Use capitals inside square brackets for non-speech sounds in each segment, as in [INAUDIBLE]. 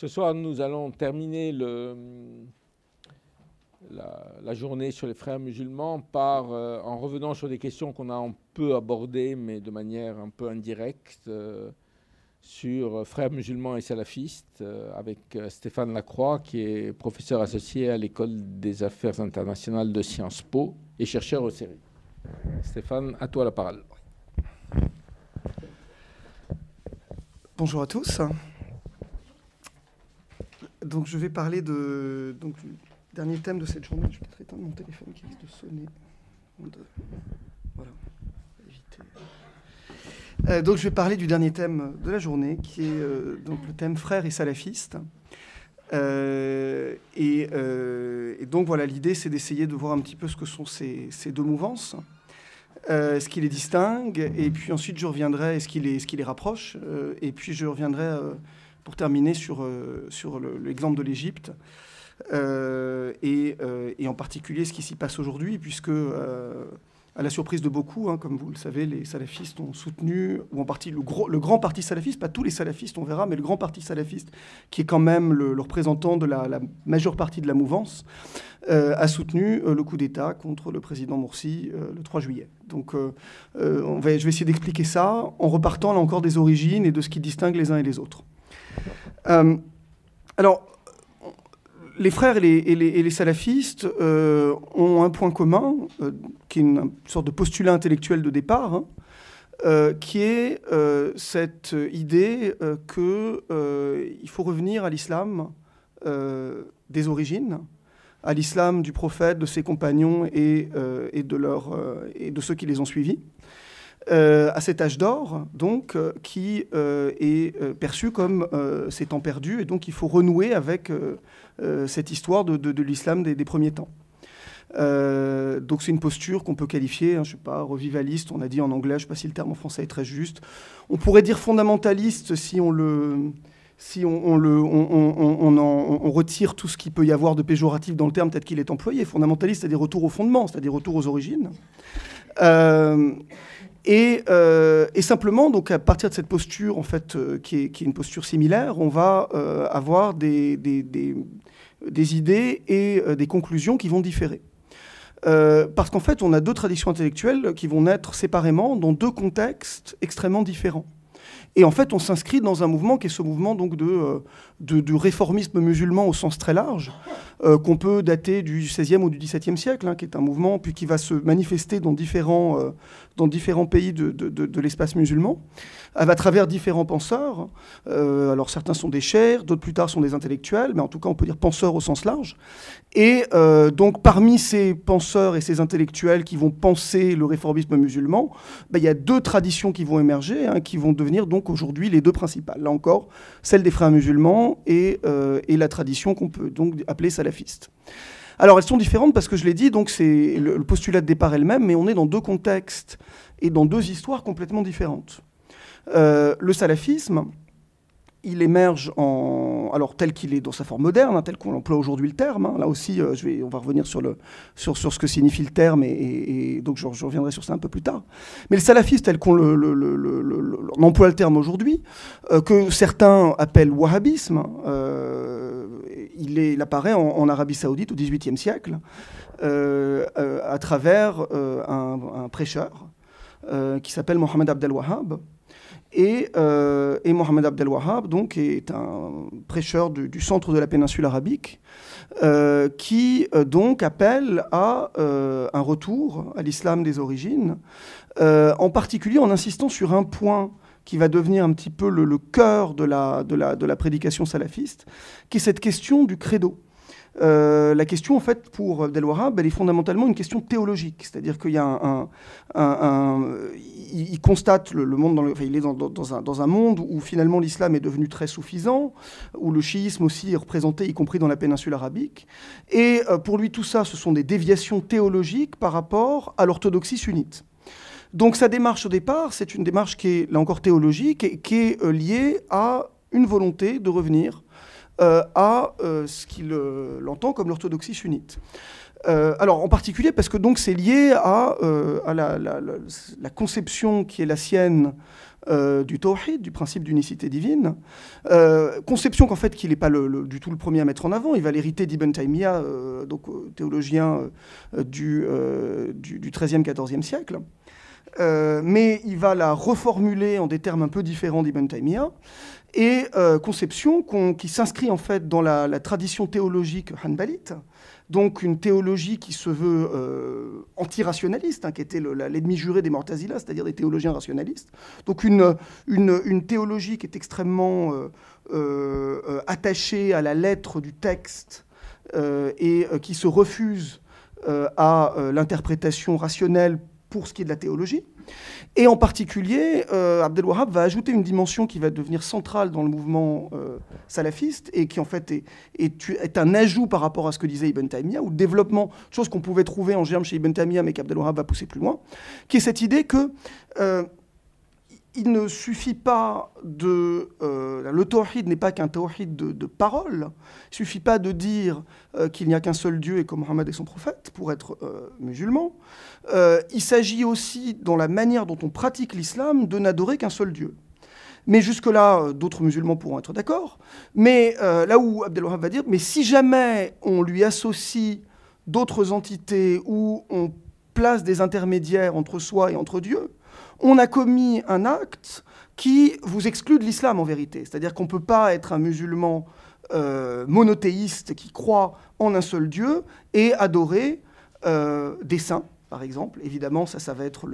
Ce soir, nous allons terminer la, journée sur les frères musulmans par, euh, en revenant sur des questions qu'on a un peu abordées, mais de manière un peu indirecte, euh, sur frères musulmans et salafistes, euh, avec Stéphane Lacroix, qui est professeur associé à l'École des affaires internationales de Sciences Po et chercheur au CERI. Stéphane, à toi la parole. Bonjour à tous donc je vais parler de, donc, du dernier thème de cette journée. Je vais peut-être éteindre mon téléphone qui risque de sonner. Voilà. Euh, donc je vais parler du dernier thème de la journée, qui est euh, donc le thème frères et salafistes. Euh, et, donc voilà, l'idée c'est d'essayer de voir un petit peu ce que sont ces, ces deux mouvances, ce qui les distingue, et puis ensuite je reviendrai, ce qui les, ce qui les rapproche, et puis je reviendrai pour terminer sur, euh, sur l'exemple de l'Égypte. Euh, euh, et, en particulier ce qui s'y passe aujourd'hui, puisque, à la surprise de beaucoup, hein, comme vous le savez, les salafistes ont soutenu, ou en partie le, grand parti salafiste, pas tous les salafistes, on verra, mais le grand parti salafiste, qui est quand même le, représentant de la, majeure partie de la mouvance, a soutenu le coup d'État contre le président Morsi le 3 juillet. Donc je vais essayer d'expliquer ça en repartant là encore des origines et de ce qui distingue les uns et les autres. Euh, alors, les frères et les, salafistes euh, ont un point commun, euh, qui est une, sorte de postulat intellectuel de départ, hein, qui est cette idée qu'il faut revenir à l'islam des origines, à l'islam du prophète, de ses compagnons et, de ceux qui les ont suivis. Euh, à cet âge d'or, donc, euh, qui euh, est perçu comme ces temps perdus, et donc il faut renouer avec cette histoire de, l'islam des, premiers temps. donc c'est une posture qu'on peut qualifier, hein, je sais pas, revivaliste, on a dit en anglais, je ne sais pas si le terme en français est très juste. On pourrait dire fondamentaliste si on le, si on, le, on, retire tout ce qu'il peut y avoir de péjoratif dans le terme, peut-être qu'il est employé. Fondamentaliste, c'est des retours au fondement, c'est-à-dire retour aux origines. Et, simplement, donc à partir de cette posture, en fait, euh, qui, est, une posture similaire, on va euh, avoir des, des, idées et des conclusions qui vont différer. parce qu'en fait, on a deux traditions intellectuelles qui vont naître séparément dans deux contextes extrêmement différents. Et en fait, on s'inscrit dans un mouvement qui est ce mouvement donc de, de, réformisme musulman au sens très large, qu'on peut dater du XVIe ou du XVIIe siècle, hein, qui est un mouvement puis qui va se manifester dans différents, dans différents pays de, de, l'espace musulman, à travers différents penseurs. Euh, alors certains sont des chers, d'autres plus tard sont des intellectuels, mais en tout cas on peut dire penseurs au sens large. Et euh, donc parmi ces penseurs et ces intellectuels qui vont penser le réformisme musulman, bah, il y a deux traditions qui vont émerger, hein, qui vont devenir donc aujourd'hui les deux principales. Là encore, celle des frères musulmans et, euh, et la tradition qu'on peut donc appeler salafiste. Alors elles sont différentes parce que je l'ai dit, donc c'est le, postulat de départ elle-même, mais on est dans deux contextes et dans deux histoires complètement différentes. Euh, le salafisme, il émerge alors tel qu'il est dans sa forme moderne, hein, tel qu'on emploie aujourd'hui le terme. Hein. là aussi, euh, je vais, on va revenir sur, le, ce que signifie le terme, et, donc je, reviendrai sur ça un peu plus tard. Mais le salafiste tel qu'on le, emploie le terme aujourd'hui, euh, que certains appellent wahhabisme, euh, il, apparaît en, Arabie saoudite au XVIIIe siècle, à travers un, un, prêcheur qui s'appelle Mohamed Abdel Wahhab, euh, et, Mohamed Abdel Wahhab donc, est un prêcheur du, centre de la péninsule arabique euh, qui euh, donc appelle à un retour à l'islam des origines, en particulier en insistant sur un point qui va devenir un petit peu le, cœur de la prédication salafiste, qui est cette question du credo. Euh, la question, en fait, pour Abdel elle est fondamentalement une question théologique. C'est-à-dire qu'il y a un, constate le, monde, dans il est dans, un, monde où finalement l'islam est devenu très suffisant, où le chiisme aussi est représenté, y compris dans la péninsule arabique. Et euh, pour lui, tout ça, ce sont des déviations théologiques par rapport à l'orthodoxie sunnite. Donc sa démarche au départ, c'est une démarche qui est, là encore, théologique et qui est euh, liée à une volonté de revenir euh, à euh, ce qu'il euh, entend comme l'orthodoxie sunnite. alors en particulier parce que donc c'est lié à, la, conception qui est la sienne euh, du tawhid, du principe d'unicité divine. Euh, conception qu'en fait qu'il n'est pas du tout le premier à mettre en avant. Il va l'hériter d'Ibn Taymiyyah, euh, donc théologien du, du, XIIIe, XIVe siècle. mais il va la reformuler en des termes un peu différents d'Ibn Taymiyyah et conception qui s'inscrit en fait dans la, la tradition théologique hanbalite, donc une théologie qui se veut euh, anti-rationaliste, hein, qui était l'ennemi juré des Mortazila, c'est-à-dire des théologiens rationalistes. Donc une, une, théologie qui est extrêmement euh, euh, attachée à la lettre du texte et qui se refuse à l'interprétation rationnelle pour ce qui est de la théologie. Et en particulier, euh, Abdel Wahab va ajouter une dimension qui va devenir centrale dans le mouvement euh, salafiste et qui en fait est, est, un ajout par rapport à ce que disait Ibn Taymiyyah, ou développement, chose qu'on pouvait trouver en germe chez Ibn Taymiyyah mais qu'Abdel Wahab va pousser plus loin, qui est cette idée que euh, il ne suffit pas de... Euh, le tawhid n'est pas qu'un tawhid de, parole. Il ne suffit pas de dire euh, qu'il n'y a qu'un seul Dieu et que Mohammed est son prophète pour être euh, musulman. il s'agit aussi, dans la manière dont on pratique l'islam, de n'adorer qu'un seul Dieu. Mais jusque-là, d'autres musulmans pourront être d'accord. Mais là où Abdelwahab va dire, mais si jamais on lui associe d'autres entités ou on place des intermédiaires entre soi et entre Dieu, on a commis un acte qui vous exclut de l'islam en vérité. C'est-à-dire qu'on ne peut pas être un musulman euh, monothéiste qui croit en un seul Dieu et adorer euh, des saints, par exemple. Évidemment, ça, ça va être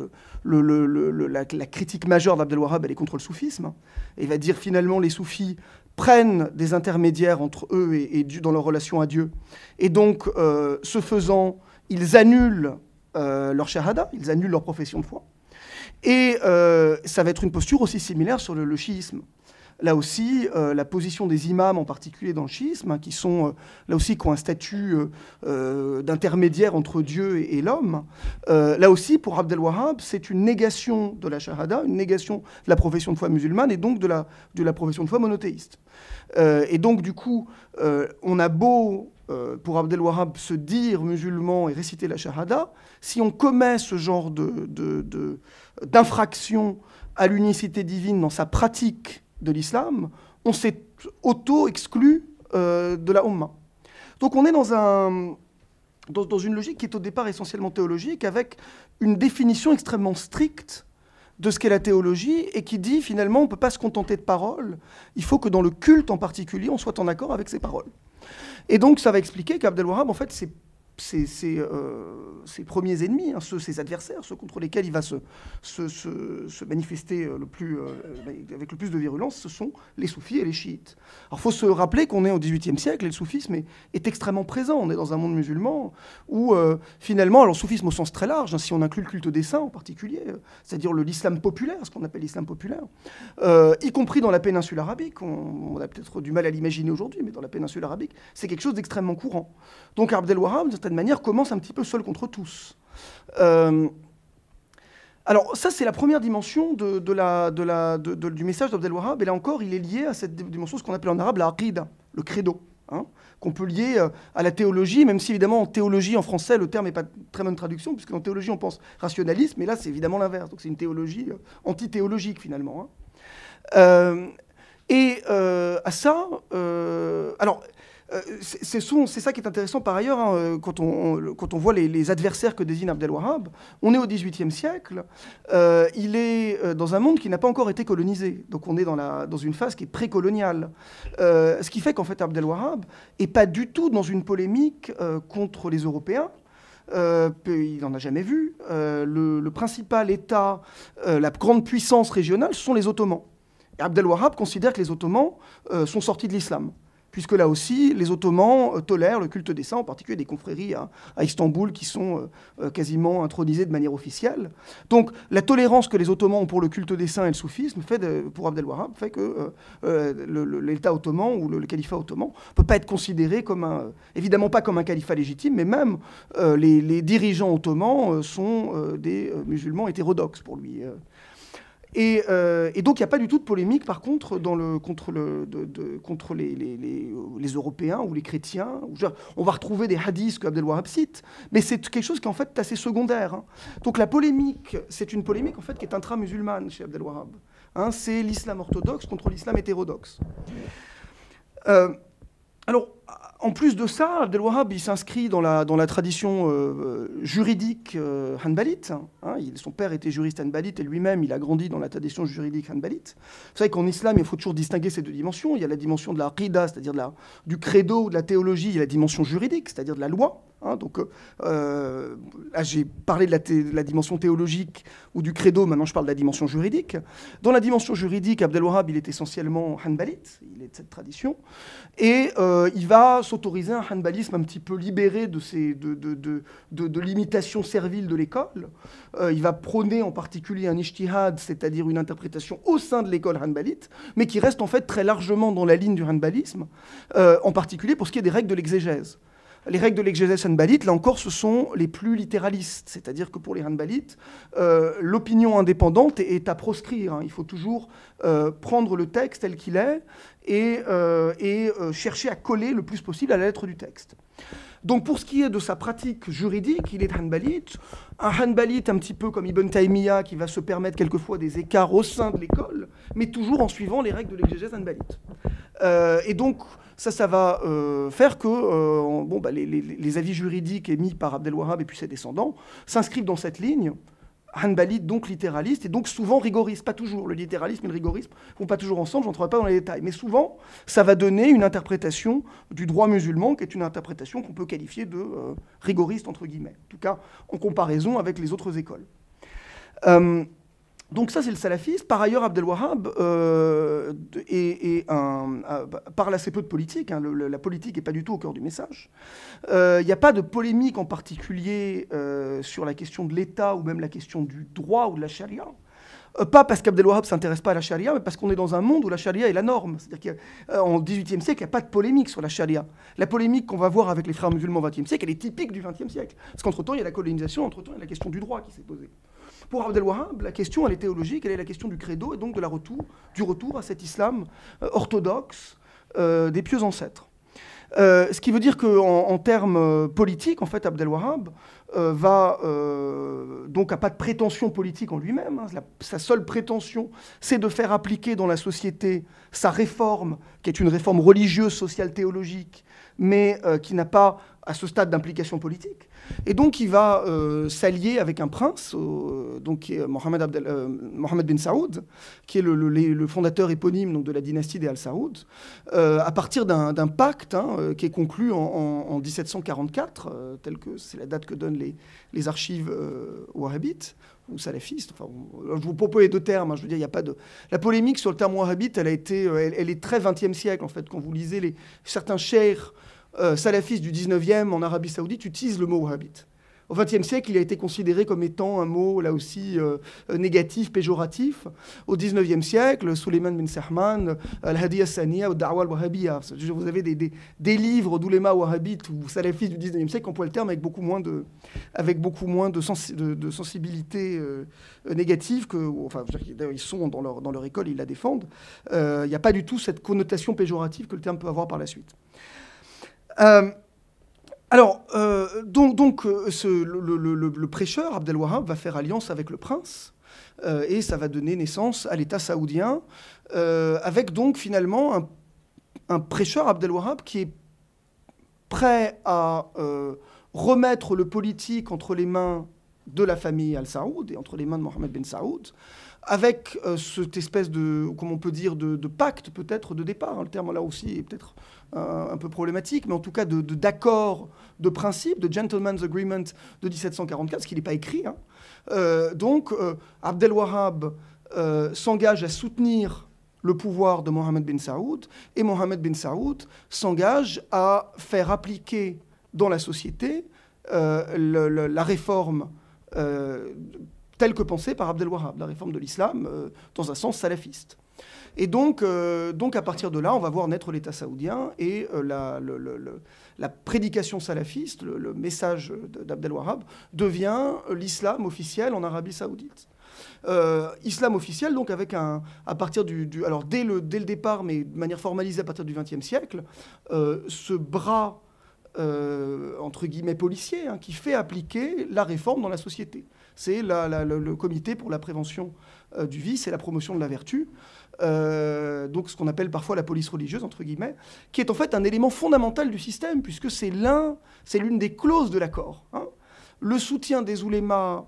la, critique majeure d'Abdel Wahhab, elle est contre le soufisme. Il va dire finalement les soufis prennent des intermédiaires entre eux et, dans leur relation à Dieu. Et donc, euh, ce faisant, ils annulent leur shahada, ils annulent leur profession de foi. Et euh, ça va être une posture aussi similaire sur le, chiisme. Là aussi, euh, la position des imams, en particulier dans le chiisme, hein, qui sont euh, là aussi qui ont un statut d'intermédiaire entre Dieu et, l'homme, là aussi, pour Abdel Wahhab, c'est une négation de la shahada, une négation de la profession de foi musulmane et donc de la, de la profession de foi monothéiste. et donc, du coup, on a beau pour Abdel Wahhab se dire musulman et réciter la shahada, si on commet ce genre de, de d'infraction à l'unicité divine dans sa pratique de l'islam, on s'est auto-exclu euh, de la Ummah. Donc on est dans, un, dans, une logique qui est au départ essentiellement théologique, avec une définition extrêmement stricte de ce qu'est la théologie, et qui dit finalement on ne peut pas se contenter de paroles, il faut que dans le culte en particulier, on soit en accord avec ces paroles. Et donc ça va expliquer qu'Abdel Wahab, en fait, c'est ses, euh, ses, premiers ennemis, hein, ses adversaires, ceux contre lesquels il va se, manifester euh, le plus, euh, avec le plus de virulence, ce sont les soufis et les chiites. Alors il faut se rappeler qu'on est au XVIIIe siècle et le soufisme est, extrêmement présent. On est dans un monde musulman où finalement, alors soufisme au sens très large, hein, si on inclut le culte des saints en particulier, c'est-à-dire l'islam populaire, ce qu'on appelle l'islam populaire, y compris dans la péninsule arabique, on, on a peut-être du mal à l'imaginer aujourd'hui, mais dans la péninsule arabique, c'est quelque chose d'extrêmement courant. Donc Abdel Wahab, certaine manière, commence un petit peu seul contre tous. Euh, alors ça, c'est la première dimension du message d'Abdel Wahab. Et là encore, il est lié à cette dimension, ce qu'on appelle en arabe la aqida, le credo, hein, qu'on peut lier euh, à la théologie, même si évidemment en théologie, en français, le terme n'est pas très bonne traduction, puisque en théologie, on pense rationalisme, mais là, c'est évidemment l'inverse. Donc c'est une théologie euh, antithéologique, finalement. Hein. et à ça, alors c'est ça qui est intéressant par ailleurs, hein, euh, quand, on, voit les, adversaires que désigne Abdel Wahab. On est au XVIIIe siècle, euh, il est dans un monde qui n'a pas encore été colonisé. Donc on est dans, une phase qui est précoloniale. ce qui fait qu'en fait Abdel Wahab n'est pas du tout dans une polémique contre les Européens. il n'en a jamais vu. Le, principal État, la grande puissance régionale, ce sont les Ottomans. Abdel Wahab considère que les Ottomans sont sortis de l'islam puisque là aussi, les Ottomans euh, tolèrent le culte des saints, en particulier des confréries à, Istanbul qui sont euh, euh, quasiment intronisées de manière officielle. Donc la tolérance que les Ottomans ont pour le culte des saints et le soufisme, fait pour Abdel Wahab, fait que l'État ottoman ou le, califat ottoman ne peut pas être considéré comme un, évidemment pas comme un califat légitime, mais même les, les, dirigeants ottomans sont des musulmans hétérodoxes pour lui. Et, donc, il n'y a pas du tout de polémique, par contre, contre, les, Européens ou les chrétiens. On va retrouver des hadiths que Abdel Wahab cite, mais c'est quelque chose qui, en fait, est assez secondaire. Hein. Donc, la polémique, c'est une polémique, en fait, qui est intra-musulmane chez Abdel Wahab. Hein. c'est l'islam orthodoxe contre l'islam hétérodoxe. alors, en plus de ça, Abdel Wahhab il s'inscrit dans la, dans la tradition euh, juridique euh, hanbalite. Hein. son père était juriste hanbalite et lui-même, il a grandi dans la tradition juridique hanbalite. Vous savez qu'en islam, il faut toujours distinguer ces deux dimensions. Il y a la dimension de la qida, c'est-à-dire du credo de la théologie, il y a la dimension juridique, c'est-à-dire de la loi. Hein, donc, euh, j'ai parlé de la, dimension théologique ou du credo, maintenant je parle de la dimension juridique. Dans la dimension juridique, Abdel Wahhab, il est essentiellement hanbalite, il est de cette tradition, et euh, il va s'autoriser un hanbalisme un petit peu libéré de, ces, de, de, de, l'imitation servile de l'école. Euh, il va prôner en particulier un ishtihad, c'est-à-dire une interprétation au sein de l'école hanbalite, mais qui reste en fait très largement dans la ligne du hanbalisme, en particulier pour ce qui est des règles de l'exégèse. Les règles de l'exégèse hanbalite, là encore, ce sont les plus littéralistes. C'est-à-dire que pour les hanbalites, euh, l'opinion indépendante est, à proscrire. Hein. Il faut toujours euh, prendre le texte tel qu'il est et, euh, chercher à coller le plus possible à la lettre du texte. Donc pour ce qui est de sa pratique juridique, il est hanbalite. Un hanbalite un petit peu comme Ibn Taymiyyah qui va se permettre quelquefois des écarts au sein de l'école, mais toujours en suivant les règles de l'exégèse hanbalite. et donc ça, ça va euh, faire que euh, bon, bah, les, avis juridiques émis par Abdel Wahhab et puis ses descendants s'inscrivent dans cette ligne. Hanbalite, donc littéraliste, et donc souvent rigoriste. Pas toujours. Le littéralisme et le rigorisme ne vont pas toujours ensemble, je n'entrerai pas dans les détails. Mais souvent, ça va donner une interprétation du droit musulman qui est une interprétation qu'on peut qualifier de euh, rigoriste, entre guillemets. En tout cas, en comparaison avec les autres écoles. Donc ça, c'est le salafisme. Par ailleurs, Abdel Wahhab euh, euh, parle assez peu de politique. Hein. la politique n'est pas du tout au cœur du message. Euh, il n'y a pas de polémique en particulier sur la question de l'État ou même la question du droit ou de la charia. pas parce qu'Abdel Wahhab ne s'intéresse pas à la charia, mais parce qu'on est dans un monde où la charia est la norme. C'est-à-dire qu'en XVIIIe siècle, il n'y a pas de polémique sur la charia. La polémique qu'on va voir avec les frères musulmans au XXe siècle, elle est typique du XXe siècle. Parce qu'entre-temps, il y a la colonisation, entre-temps, il y a la question du droit qui s'est posée. Pour Abdel Wahhab, la question, elle est théologique, elle est la question du credo et donc de la retour, du retour à cet islam euh, orthodoxe euh, des pieux ancêtres. Euh, ce qui veut dire qu'en en, termes politiques, en fait, Abdel Wahhab va donc pas de prétention politique en lui-même. Hein. sa seule prétention, c'est de faire appliquer dans la société sa réforme, qui est une réforme religieuse, sociale, théologique, mais qui n'a pas à ce stade d'implication politique. Et donc il va euh, s'allier avec un prince, euh, donc qui est euh, Mohamed bin Saoud, qui est le, fondateur éponyme de la dynastie des Al-Saoud, à partir d'un pacte hein, qui est conclu en, 1744, tel que c'est la date que donnent les, archives wahhabites ou salafistes. Enfin, je vous propose les deux termes. Hein, je veux dire, il y a pas de la polémique sur le terme wahhabite. Elle, est très 20e siècle en fait. Quand vous lisez les certains chers euh, salafistes du 19e en Arabie Saoudite utilisent le mot wahhabite. Au XXe siècle, il a été considéré comme étant un mot, là aussi, euh, euh, négatif, péjoratif. Au XIXe siècle, Suleiman bin Sahman, Al-Hadiya Saniya ou Da'wa al-Wahhabiyya. Vous avez des, des, livres d'ouléma wahhabites ou salafistes du XIXe siècle qui emploient le terme avec beaucoup moins de, sensibilité négative. Enfin, ils sont dans leur école, ils la défendent. Il n'y a pas du tout cette connotation péjorative que le terme peut avoir par la suite. Euh, alors, euh, donc, euh, le, prêcheur, Abdel Wahab, va faire alliance avec le prince, et ça va donner naissance à l'État saoudien, avec donc finalement un, prêcheur, Abdel Wahab, qui est prêt à remettre le politique entre les mains de la famille Al-Saoud et entre les mains de Mohamed Ben Saoud, avec cette espèce de, comment on peut dire, de, pacte peut-être de départ. Hein. le terme là aussi est peut-être un peu problématique, mais en tout cas d'accord, de, de, principe, de gentleman's agreement de 1744, ce qui n'est pas écrit. Hein. Euh, donc, euh, Abdel Wahhab euh, s'engage à soutenir le pouvoir de Mohamed bin Saoud, et Mohamed bin Saoud s'engage à faire appliquer dans la société la réforme telle que pensée par Abdel Wahhab, la réforme de l'islam dans un sens salafiste. Et donc, euh, donc, à partir de là, on va voir naître l'État saoudien et euh, la, prédication salafiste, le, message d'Abdel Wahhab, devient l'islam officiel en Arabie saoudite. islam officiel, donc avec un, à partir du, alors dès le, dès le départ, mais de manière formalisée à partir du XXe siècle, ce bras entre guillemets policier hein, qui fait appliquer la réforme dans la société. C'est le comité pour la prévention du vice et la promotion de la vertu. Euh, donc ce qu'on appelle parfois la police religieuse, entre guillemets, qui est en fait un élément fondamental du système, puisque c'est l'un, c'est l'une des clauses de l'accord. Hein. Le soutien des oulémas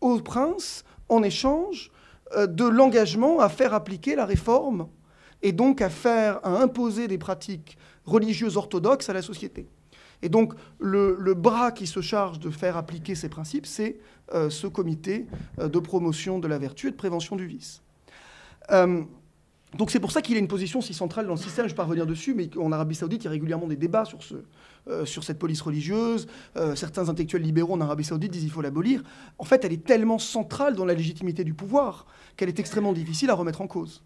au prince en échange euh, de l'engagement à faire appliquer la réforme et donc à faire, à imposer des pratiques religieuses orthodoxes à la société. Et donc le, bras qui se charge de faire appliquer ces principes, c'est euh, ce comité de promotion de la vertu et de prévention du vice. Donc c'est pour ça qu'il a une position si centrale dans le système. Je ne vais pas revenir dessus, mais en Arabie Saoudite, il y a régulièrement des débats sur, ce, euh, sur cette police religieuse. Euh, certains intellectuels libéraux en Arabie Saoudite disent qu'il faut l'abolir. En fait, elle est tellement centrale dans la légitimité du pouvoir qu'elle est extrêmement difficile à remettre en cause.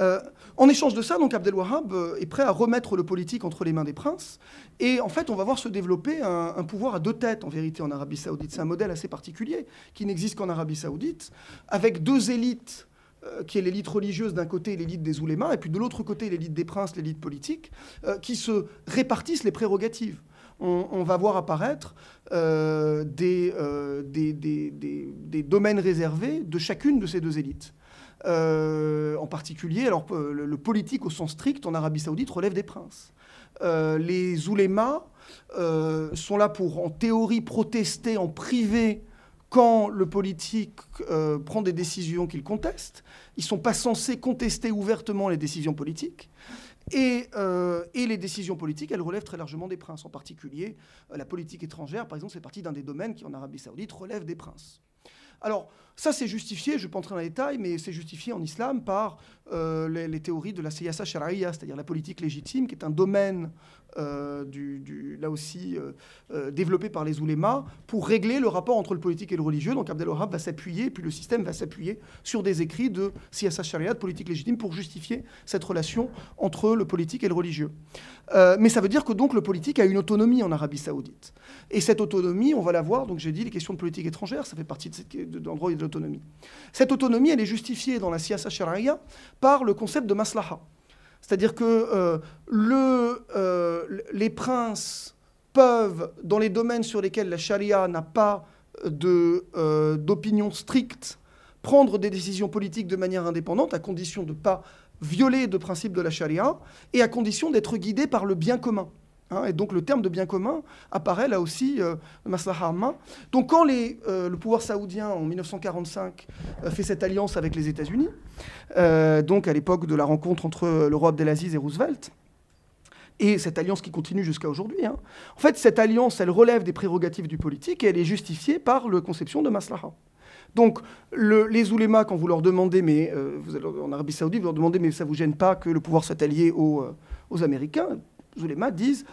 Euh, en échange de ça, donc Abdel Wahab est prêt à remettre le politique entre les mains des princes. Et en fait, on va voir se développer un, pouvoir à deux têtes, en vérité, en Arabie saoudite. C'est un modèle assez particulier qui n'existe qu'en Arabie saoudite, avec deux élites qui est l'élite religieuse d'un côté l'élite des oulémas, et puis de l'autre côté l'élite des princes, l'élite politique, euh, qui se répartissent les prérogatives. On, va voir apparaître euh, des, des, domaines réservés de chacune de ces deux élites. en particulier, alors, le, politique au sens strict en Arabie saoudite relève des princes. les oulémas sont là pour, en théorie, protester en privé quand le politique euh, prend des décisions qu'il conteste. Ils ne sont pas censés contester ouvertement les décisions politiques. Et, euh, et, les décisions politiques, elles relèvent très largement des princes. En particulier, euh, la politique étrangère, par exemple, c'est partie d'un des domaines qui, en Arabie saoudite, relève des princes. Alors, ça, c'est justifié, je ne vais pas entrer dans les détails, mais c'est justifié en islam par les, théories de la siyasa shari'a, c'est-à-dire la politique légitime, qui est un domaine euh, là aussi euh, euh, développé par les oulémas, pour régler le rapport entre le politique et le religieux. Donc Abdel Wahab va s'appuyer, puis le système va s'appuyer sur des écrits de siyasa sharia, de politique légitime, pour justifier cette relation entre le politique et le religieux. mais ça veut dire que donc le politique a une autonomie en Arabie saoudite. Et cette autonomie, on va la voir, donc j'ai dit les questions de politique étrangère, ça fait partie de, cette, de, l'endroit de Cette autonomie, elle est justifiée dans la siyasa sharia par le concept de maslaha. C'est-à-dire que euh, euh, les princes peuvent, dans les domaines sur lesquels la charia n'a pas euh, d'opinion stricte, prendre des décisions politiques de manière indépendante, à condition de ne pas violer de principes de la charia, et à condition d'être guidés par le bien commun. Hein, et donc le terme de bien commun apparaît là aussi, euh, maslaha Donc quand euh, le pouvoir saoudien en 1945 euh, fait cette alliance avec les États-Unis, euh, donc à l'époque de la rencontre entre le roi Abdelaziz et Roosevelt, et cette alliance qui continue jusqu'à aujourd'hui, hein, en fait cette alliance elle relève des prérogatives du politique et elle est justifiée par la conception de maslaha. Donc, le, les oulémas, quand vous leur demandez, mais vous allez, en Arabie Saoudite, vous leur demandez, mais ça vous gêne pas que le pouvoir soit allié aux Américains Zulema disent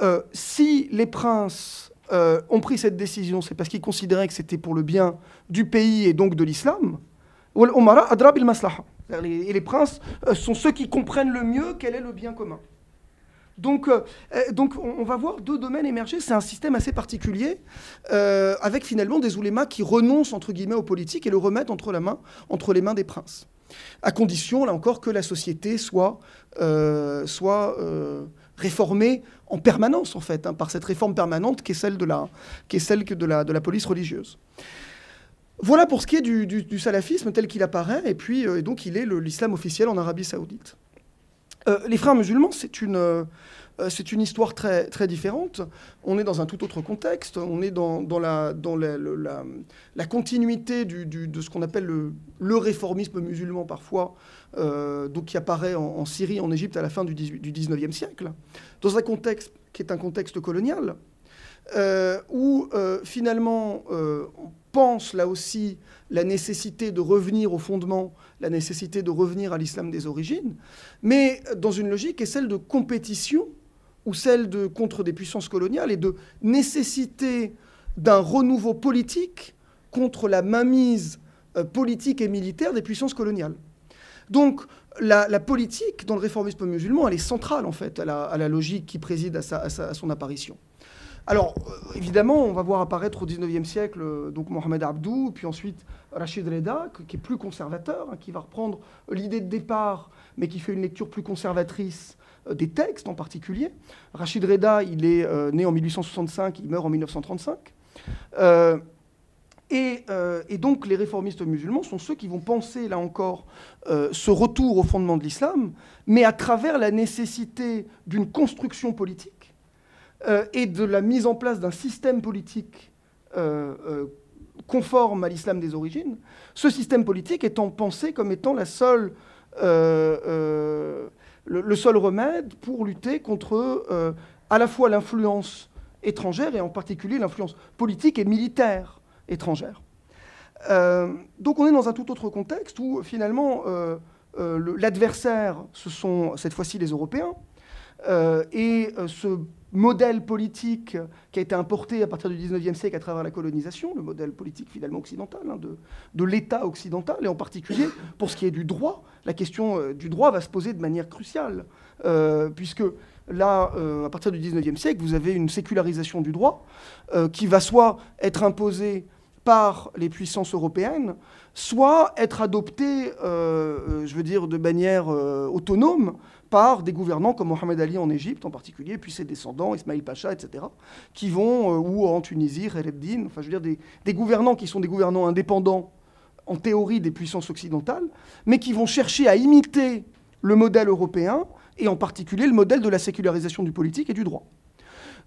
euh, si les princes euh, ont pris cette décision, c'est parce qu'ils considéraient que c'était pour le bien du pays et donc de l'islam. Et les princes euh, sont ceux qui comprennent le mieux quel est le bien commun. Donc, on, va voir deux domaines émerger. C'est un système assez particulier, avec finalement des oulémas qui renoncent entre guillemets aux politiques et le remettent entre, les mains des princes. À condition, là encore, que la société soit réformée en permanence, en fait, hein, par cette réforme permanente qui est celle de la, qui est celle de la, de la police religieuse. Voilà pour ce qui est du, salafisme tel qu'il apparaît, et puis euh, donc il est l'islam officiel en Arabie saoudite. Euh, les frères musulmans, c'est une, euh, une histoire très, très différente. On est dans un tout autre contexte, on est dans, dans, la, dans la, la, continuité de ce qu'on appelle le, le, réformisme musulman parfois, donc qui apparaît en, Syrie, en Égypte à la fin du, 19e siècle, dans un contexte qui est un contexte colonial, euh, où euh, finalement on pense là aussi la nécessité de revenir au fondement, la nécessité de revenir à l'islam des origines, mais dans une logique qui est celle de compétition ou celle de contre des puissances coloniales et de nécessité d'un renouveau politique contre la mainmise politique et militaire des puissances coloniales. Donc, la, politique dans le réformisme musulman, elle est centrale en fait à la, logique qui préside à, son apparition. Alors, euh, évidemment, on va voir apparaître au XIXe siècle euh, donc Mohamed Abdou, puis ensuite Rachid Reda, qui est plus conservateur, hein, qui va reprendre l'idée de départ, mais qui fait une lecture plus conservatrice des textes en particulier. Rachid Reda, il est né en 1865, il meurt en 1935. Et, donc les réformistes musulmans sont ceux qui vont penser, là encore, ce retour au fondement de l'islam, mais à travers la nécessité d'une construction politique euh, et de la mise en place d'un système politique euh, euh, conforme à l'islam des origines, ce système politique étant pensé comme étant le, seul remède pour lutter contre à la fois l'influence étrangère et en particulier l'influence politique et militaire étrangère. donc on est dans un tout autre contexte où finalement l'adversaire, ce sont cette fois-ci les Européens, et ce modèle politique qui a été importé à partir du 19e siècle à travers la colonisation, le modèle politique finalement occidental, hein, de, l'État occidental, et en particulier pour ce qui est du droit, la question euh, du droit va se poser de manière cruciale, euh, puisque là, euh, à partir du 19e siècle, vous avez une sécularisation du droit qui va soit être imposée par les puissances européennes, soit être adoptée, je veux dire, de manière autonome par des gouvernants comme Mohamed Ali en Égypte en particulier, puis ses descendants, Ismail Pacha, etc., qui vont, euh, ou en Tunisie, Khaled enfin je veux dire des, gouvernants qui sont des gouvernants indépendants en théorie des puissances occidentales, mais qui vont chercher à imiter le modèle européen, et en particulier le modèle de la sécularisation du politique et du droit.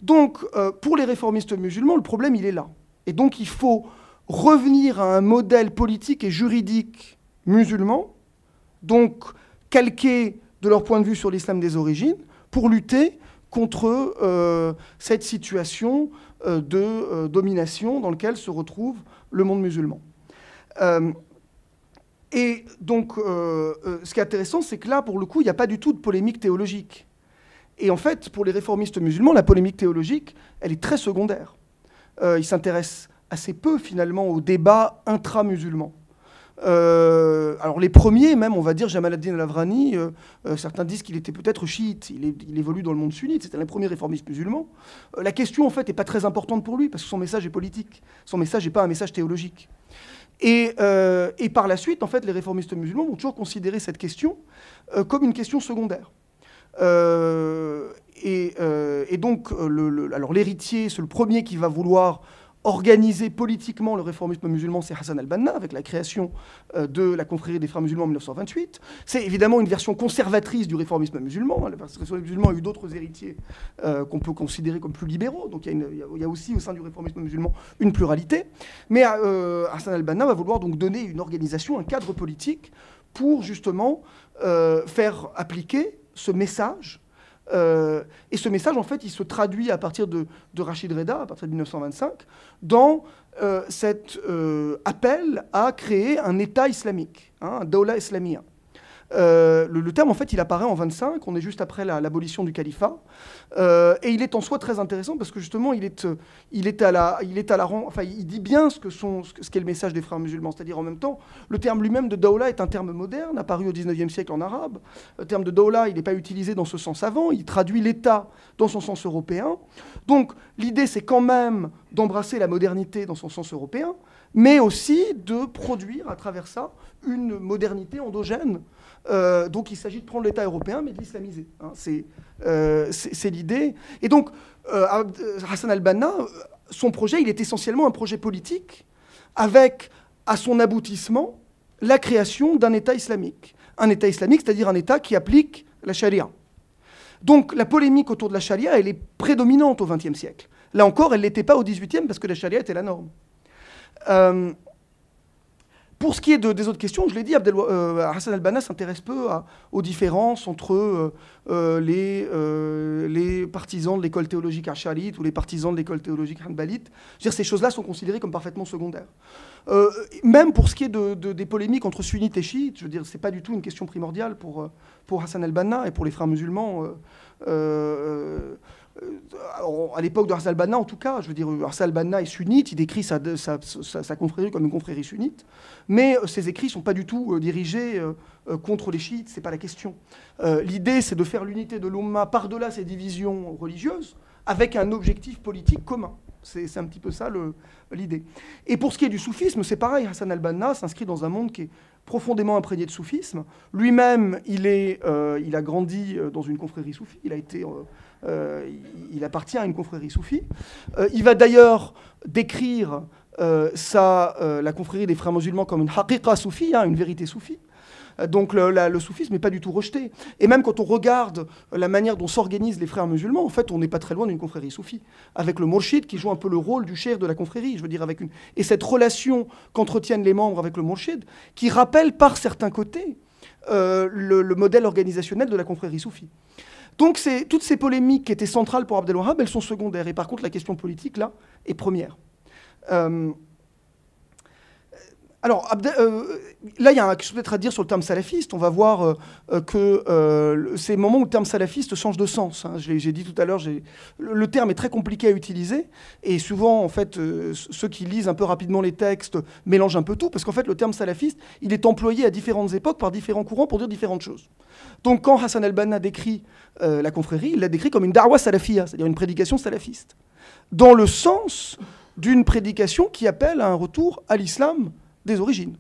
Donc, euh, pour les réformistes musulmans, le problème, il est là. Et donc, il faut revenir à un modèle politique et juridique musulman, donc calqué de leur point de vue sur l'islam des origines pour lutter contre euh, cette situation euh, de domination dans laquelle se retrouve le monde musulman. Et donc, ce qui est intéressant, c'est que là, pour le coup, il n'y a pas du tout de polémique théologique. Et en fait, pour les réformistes musulmans, la polémique théologique, elle est très secondaire. ils s'intéressent assez peu, finalement, au débat intra-musulman. Euh, alors les premiers, même, on va dire, Jamal ad-Din al-Avrani, euh, euh, certains disent qu'il était peut-être chiite, il, évolue dans le monde sunnite, c'était un premier réformiste musulman. la question, en fait, n'est pas très importante pour lui, parce que son message est politique, son message n'est pas un message théologique. Et, par la suite, en fait, les réformistes musulmans vont toujours considérer cette question comme une question secondaire. Et, donc, alors l'héritier, c'est le premier qui va vouloir organisé politiquement le réformisme musulman, c'est Hassan al-Banna, avec la création euh, de la confrérie des frères musulmans en 1928. C'est évidemment une version conservatrice du réformisme musulman. Hein. Le réformisme musulman a eu d'autres héritiers euh, qu'on peut considérer comme plus libéraux. Donc il y, a aussi au sein du réformisme musulman une pluralité. Mais euh, Hassan al-Banna va vouloir donc donner une organisation, un cadre politique pour justement faire appliquer ce message euh, et ce message, en fait, il se traduit à partir de, Rachid Reda, à partir de 1925, dans euh, cet euh, appel à créer un État islamique, hein, un Dawla islamia. Euh, le, terme, en fait, il apparaît en 25, on est juste après l'abolition du califat, euh, et il est en soi très intéressant parce que justement, il est, euh, il est à la, il est à la, enfin, il dit bien ce que sont, ce qu'est le message des frères musulmans, c'est-à-dire en même temps, le terme lui-même de Dawla est un terme moderne, apparu au 19e siècle en arabe. Le terme de Dawla, il n'est pas utilisé dans ce sens avant, il traduit l'État dans son sens européen. Donc, l'idée, c'est quand même d'embrasser la modernité dans son sens européen, mais aussi de produire à travers ça une modernité endogène euh, donc il s'agit de prendre l'État européen, mais de l'islamiser. Hein. Euh, c'est l'idée. Et donc, euh, Hassan al-Banna, son projet, il est essentiellement un projet politique, avec à son aboutissement la création d'un État islamique. Un État islamique, c'est-à-dire un État qui applique la charia. Donc la polémique autour de la charia, elle est prédominante au XXe siècle. Là encore, elle ne l'était pas au XVIIIe parce que la charia était la norme. Pour ce qui est de, des autres questions, je l'ai dit, euh, Hassan al-Banna s'intéresse peu aux différences entre euh, euh, les, partisans de l'école théologique acharite ou les partisans de l'école théologique hanbalite. Dire, ces choses-là sont considérées comme parfaitement secondaires. même pour ce qui est de, des polémiques entre sunnites et chiites, je veux dire, c'est pas du tout une question primordiale pour, pour Hassan al-Banna et pour les frères musulmans. Euh, à l'époque de Hassan al-Banna, en tout cas, je veux dire, Hassan al-Banna est sunnite, il décrit sa, confrérie comme une confrérie sunnite, mais euh, ses écrits ne sont pas du tout euh, dirigés contre les chiites, ce n'est pas la question. L'idée, c'est de faire l'unité de l'Umma par-delà ces divisions religieuses, avec un objectif politique commun. C'est un petit peu ça l'idée. Et pour ce qui est du soufisme, c'est pareil. Hassan al-Banna s'inscrit dans un monde qui est profondément imprégné de soufisme. Lui-même, il, a grandi dans une confrérie soufie. Il, a été, il appartient à une confrérie soufie. il va d'ailleurs décrire ça, la confrérie des frères musulmans comme une haqiqa soufie, hein, une vérité soufie. Euh, donc le, soufisme n'est pas du tout rejeté. Et même quand on regarde la manière dont s'organisent les frères musulmans, en fait, on n'est pas très loin d'une confrérie soufie, avec le mourchid qui joue un peu le rôle du cher de la confrérie, je veux dire, avec une... Et cette relation qu'entretiennent les membres avec le mourchid, qui rappelle par certains côtés euh, le, modèle organisationnel de la confrérie soufie. Donc toutes ces polémiques qui étaient centrales pour Abdel Wahab, elles sont secondaires. Et par contre, la question politique, là, est première. Euh, alors, euh, là, il y a quelque chose à dire sur le terme salafiste. On va voir euh, euh, que c'est le moment où le terme salafiste change de sens. Hein. J'ai dit tout à l'heure, le terme est très compliqué à utiliser. Et souvent, en fait, ceux qui lisent un peu rapidement les textes mélangent un peu tout. Parce qu'en fait, le terme salafiste, il est employé à différentes époques par différents courants pour dire différentes choses. Donc, quand Hassan al-Banna décrit la confrérie, il l'a décrit comme une darwa salafia, c'est-à-dire une prédication salafiste. Dans le sens d'une prédication qui appelle à un retour à l'islam des origines.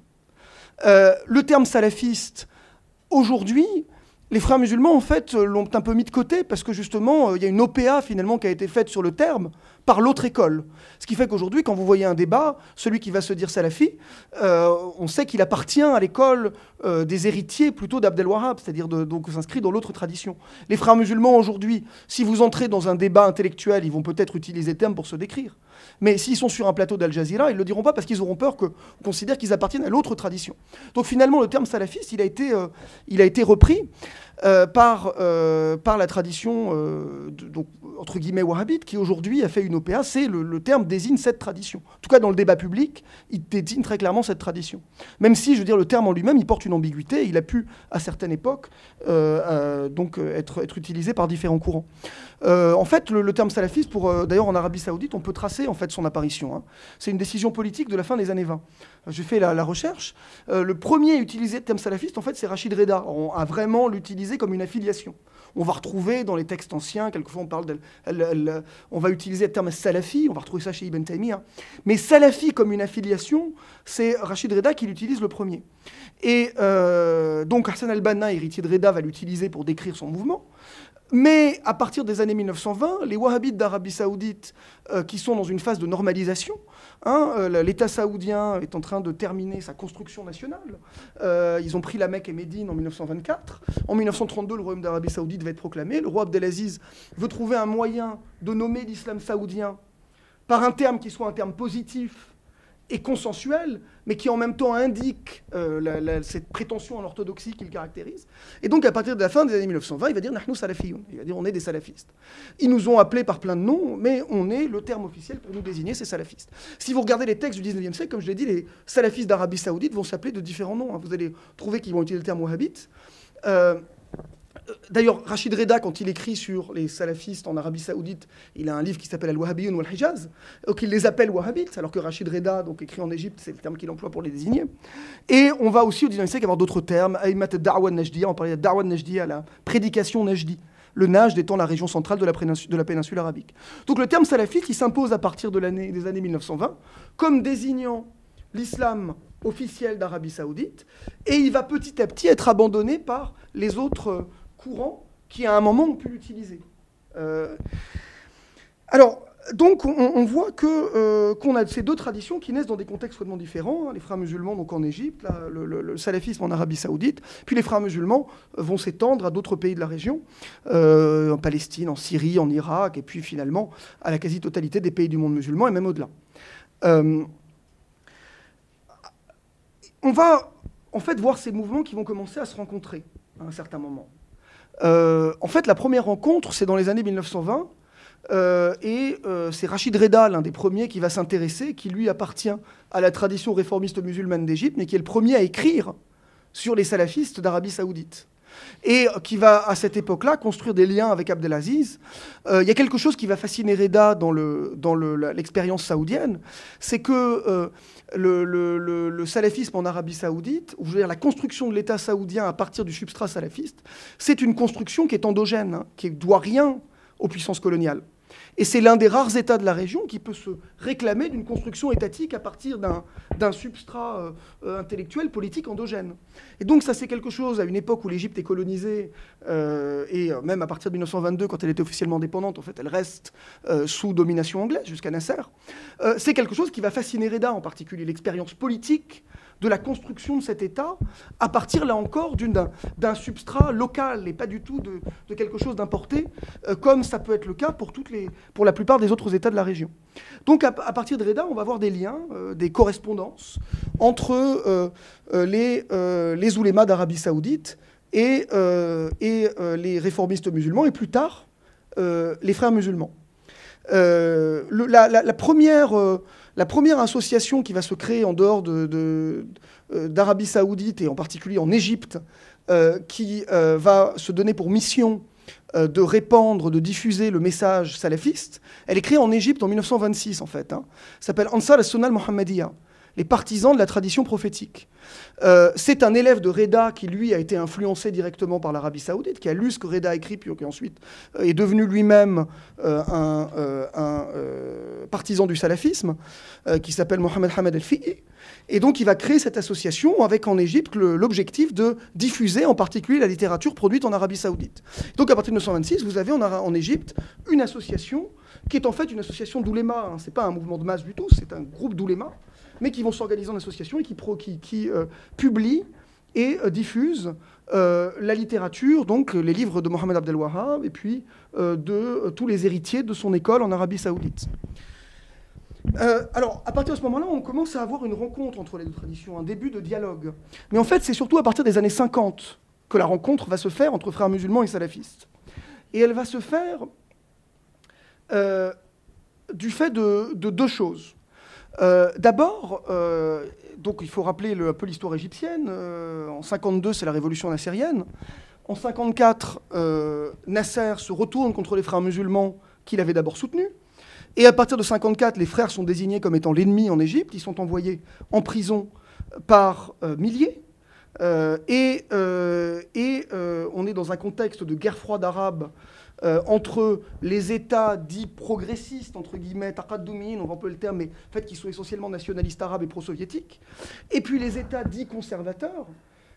Euh, le terme salafiste, aujourd'hui, les frères musulmans, en fait, l'ont un peu mis de côté parce que justement, euh, il y a une OPA finalement qui a été faite sur le terme par l'autre école. Ce qui fait qu'aujourd'hui, quand vous voyez un débat, celui qui va se dire salafi, euh, on sait qu'il appartient à l'école des héritiers plutôt d'Abdel Wahab, c'est-à-dire donc s'inscrit dans l'autre tradition. Les frères musulmans aujourd'hui, si vous entrez dans un débat intellectuel, ils vont peut-être utiliser terme pour se décrire. Mais s'ils sont sur un plateau d'Al Jazeera, ils ne le diront pas parce qu'ils auront peur qu'on considère qu'ils appartiennent à l'autre tradition. Donc finalement, le terme salafiste, il a été, euh, il a été repris euh, par, euh, par la tradition, donc, entre guillemets, wahhabite, qui aujourd'hui a fait une OPA. C'est le, terme désigne cette tradition. En tout cas, dans le débat public, il désigne très clairement cette tradition. Même si, je veux dire, le terme en lui-même, il porte une ambiguïté. Il a pu, à certaines époques, donc, être, être utilisé par différents courants. en fait, le, terme salafiste, pour d'ailleurs en Arabie Saoudite, on peut tracer en fait son apparition. Hein. C'est une décision politique de la fin des années 20. J'ai fait la, recherche. Euh, le premier à utiliser le terme salafiste, en fait, c'est Rachid Reda. On a vraiment l'utilisé comme une affiliation. On va retrouver dans les textes anciens, quelquefois on parle de, on va utiliser le terme salafi, on va retrouver ça chez Ibn Taymiyyah. Mais salafi comme une affiliation, c'est Rachid Reda qui l'utilise le premier. Et euh, donc Hassan al-Banna, héritier de Reda, va l'utiliser pour décrire son mouvement. Mais à partir des années 1920, les wahhabites d'Arabie saoudite, euh, qui sont dans une phase de normalisation, hein, euh, l'État saoudien est en train de terminer sa construction nationale. Euh, ils ont pris la Mecque et Médine en 1924. En 1932, le royaume d'Arabie saoudite va être proclamé. Le roi Abdelaziz veut trouver un moyen de nommer l'islam saoudien par un terme qui soit un terme positif et consensuel, mais qui en même temps indique euh, cette prétention à l'orthodoxie qui le caractérise. Et donc, à partir de la fin des années 1920, il va dire Nahnu salafiyoun. Il va dire on est des salafistes. Ils nous ont appelés par plein de noms, mais on est le terme officiel pour nous désigner, c'est salafistes. Si vous regardez les textes du 19e siècle, comme je l'ai dit, les salafistes d'Arabie Saoudite vont s'appeler de différents noms. Hein. Vous allez trouver qu'ils vont utiliser le terme wahhabite. Euh, D'ailleurs, Rachid Reda, quand il écrit sur les salafistes en Arabie Saoudite, il a un livre qui s'appelle Al-Wahhabiyyun ou Al-Hijaz, donc il les appelle wahhabites, alors que Rachid Reda, donc écrit en Égypte, c'est le terme qu'il emploie pour les désigner. Et on va aussi au 19e siècle avoir d'autres termes, Aïmat Da'wa Najdiya, on parlait de Da'wa Najdiya, la prédication Najdi. Le Najd étant la région centrale de la, péninsule arabique. Donc le terme salafiste, il s'impose à partir de des années 1920 comme désignant l'islam officiel d'Arabie saoudite, et il va petit à petit être abandonné par les autres courants qui, à un moment, ont pu l'utiliser. Euh, alors, donc, on, voit euh, qu'on a ces deux traditions qui naissent dans des contextes vraiment différents. Hein. les frères musulmans, donc en Égypte, le, salafisme en Arabie Saoudite, puis les frères musulmans vont s'étendre à d'autres pays de la région, euh, en Palestine, en Syrie, en Irak, et puis finalement à la quasi-totalité des pays du monde musulman et même au-delà. on va en fait voir ces mouvements qui vont commencer à se rencontrer à un certain moment. Euh, en fait, la première rencontre, c'est dans les années 1920. Euh, et euh, c'est Rachid Reda, l'un des premiers qui va s'intéresser, qui lui appartient à la tradition réformiste musulmane d'Égypte, mais qui est le premier à écrire sur les salafistes d'Arabie saoudite. Et qui va, à cette époque-là, construire des liens avec Abdelaziz. Il y a quelque chose qui va fasciner Reda dans l'expérience saoudienne, c'est que le, salafisme en Arabie saoudite, ou je veux dire la construction de l'État saoudien à partir du substrat salafiste, c'est une construction qui est endogène, hein, qui ne doit rien aux puissances coloniales. Et c'est l'un des rares États de la région qui peut se réclamer d'une construction étatique à partir d'un substrat euh, euh, intellectuel, politique endogène. Et donc ça c'est quelque chose, à une époque où l'Égypte est colonisée, euh, et même à partir de 1922, quand elle était officiellement indépendante, en fait elle reste sous domination anglaise jusqu'à Nasser, c'est quelque chose qui va fasciner Reda en particulier, l'expérience politique de la construction de cet État à partir, là encore, d'un substrat local et pas du tout de, quelque chose d'importé, euh, comme ça peut être le cas pour, toutes les, pour la plupart des autres États de la région. Donc à, partir de Reda, on va voir des liens, euh, des correspondances entre euh, les, les oulémas d'Arabie saoudite et, et les réformistes musulmans, et plus tard, les frères musulmans. la, première la première association qui va se créer en dehors euh, d'Arabie saoudite et en particulier en Égypte, euh, qui euh, va se donner pour mission de répandre, de diffuser le message salafiste, elle est créée en Égypte en 1926 en fait. Hein. s'appelle Ansar al-Sunnah al-Muhammadiyya les partisans de la tradition prophétique. Euh, c'est un élève de Reda qui, lui, a été influencé directement par l'Arabie saoudite, qui a lu ce que Reda a écrit, puis qui ensuite euh, est devenu lui-même euh, un, partisan du salafisme, qui s'appelle Mohamed Hamad el-Fi'i. Et donc, il va créer cette association avec en Égypte l'objectif de diffuser en particulier la littérature produite en Arabie saoudite. Donc, à partir de 1926, vous avez en, Égypte une association qui est en fait une association d'oulémas. Hein. Ce n'est pas un mouvement de masse du tout, c'est un groupe d'oulémas mais qui vont s'organiser en association et qui, euh, publient et euh, diffusent euh, la littérature, donc les livres de Mohamed Abdel Wahhab et puis de tous les héritiers de son école en Arabie saoudite. alors, à partir de ce moment-là, on commence à avoir une rencontre entre les deux traditions, un début de dialogue. Mais en fait, c'est surtout à partir des années 50 que la rencontre va se faire entre frères musulmans et salafistes. Et elle va se faire du fait de, deux choses. Euh, d'abord, euh, il faut rappeler un peu l'histoire égyptienne. Euh, en 52, c'est la révolution nassérienne. En 54, Nasser se retourne contre les frères musulmans qu'il avait d'abord soutenus. Et à partir de 54, les frères sont désignés comme étant l'ennemi en Égypte. Ils sont envoyés en prison par milliers. et on est dans un contexte de guerre froide arabe euh, entre les États dits progressistes, entre guillemets, taqaddumin, on va peu le terme, mais en fait qui sont essentiellement nationalistes arabes et pro-soviétiques, et puis les États dits conservateurs,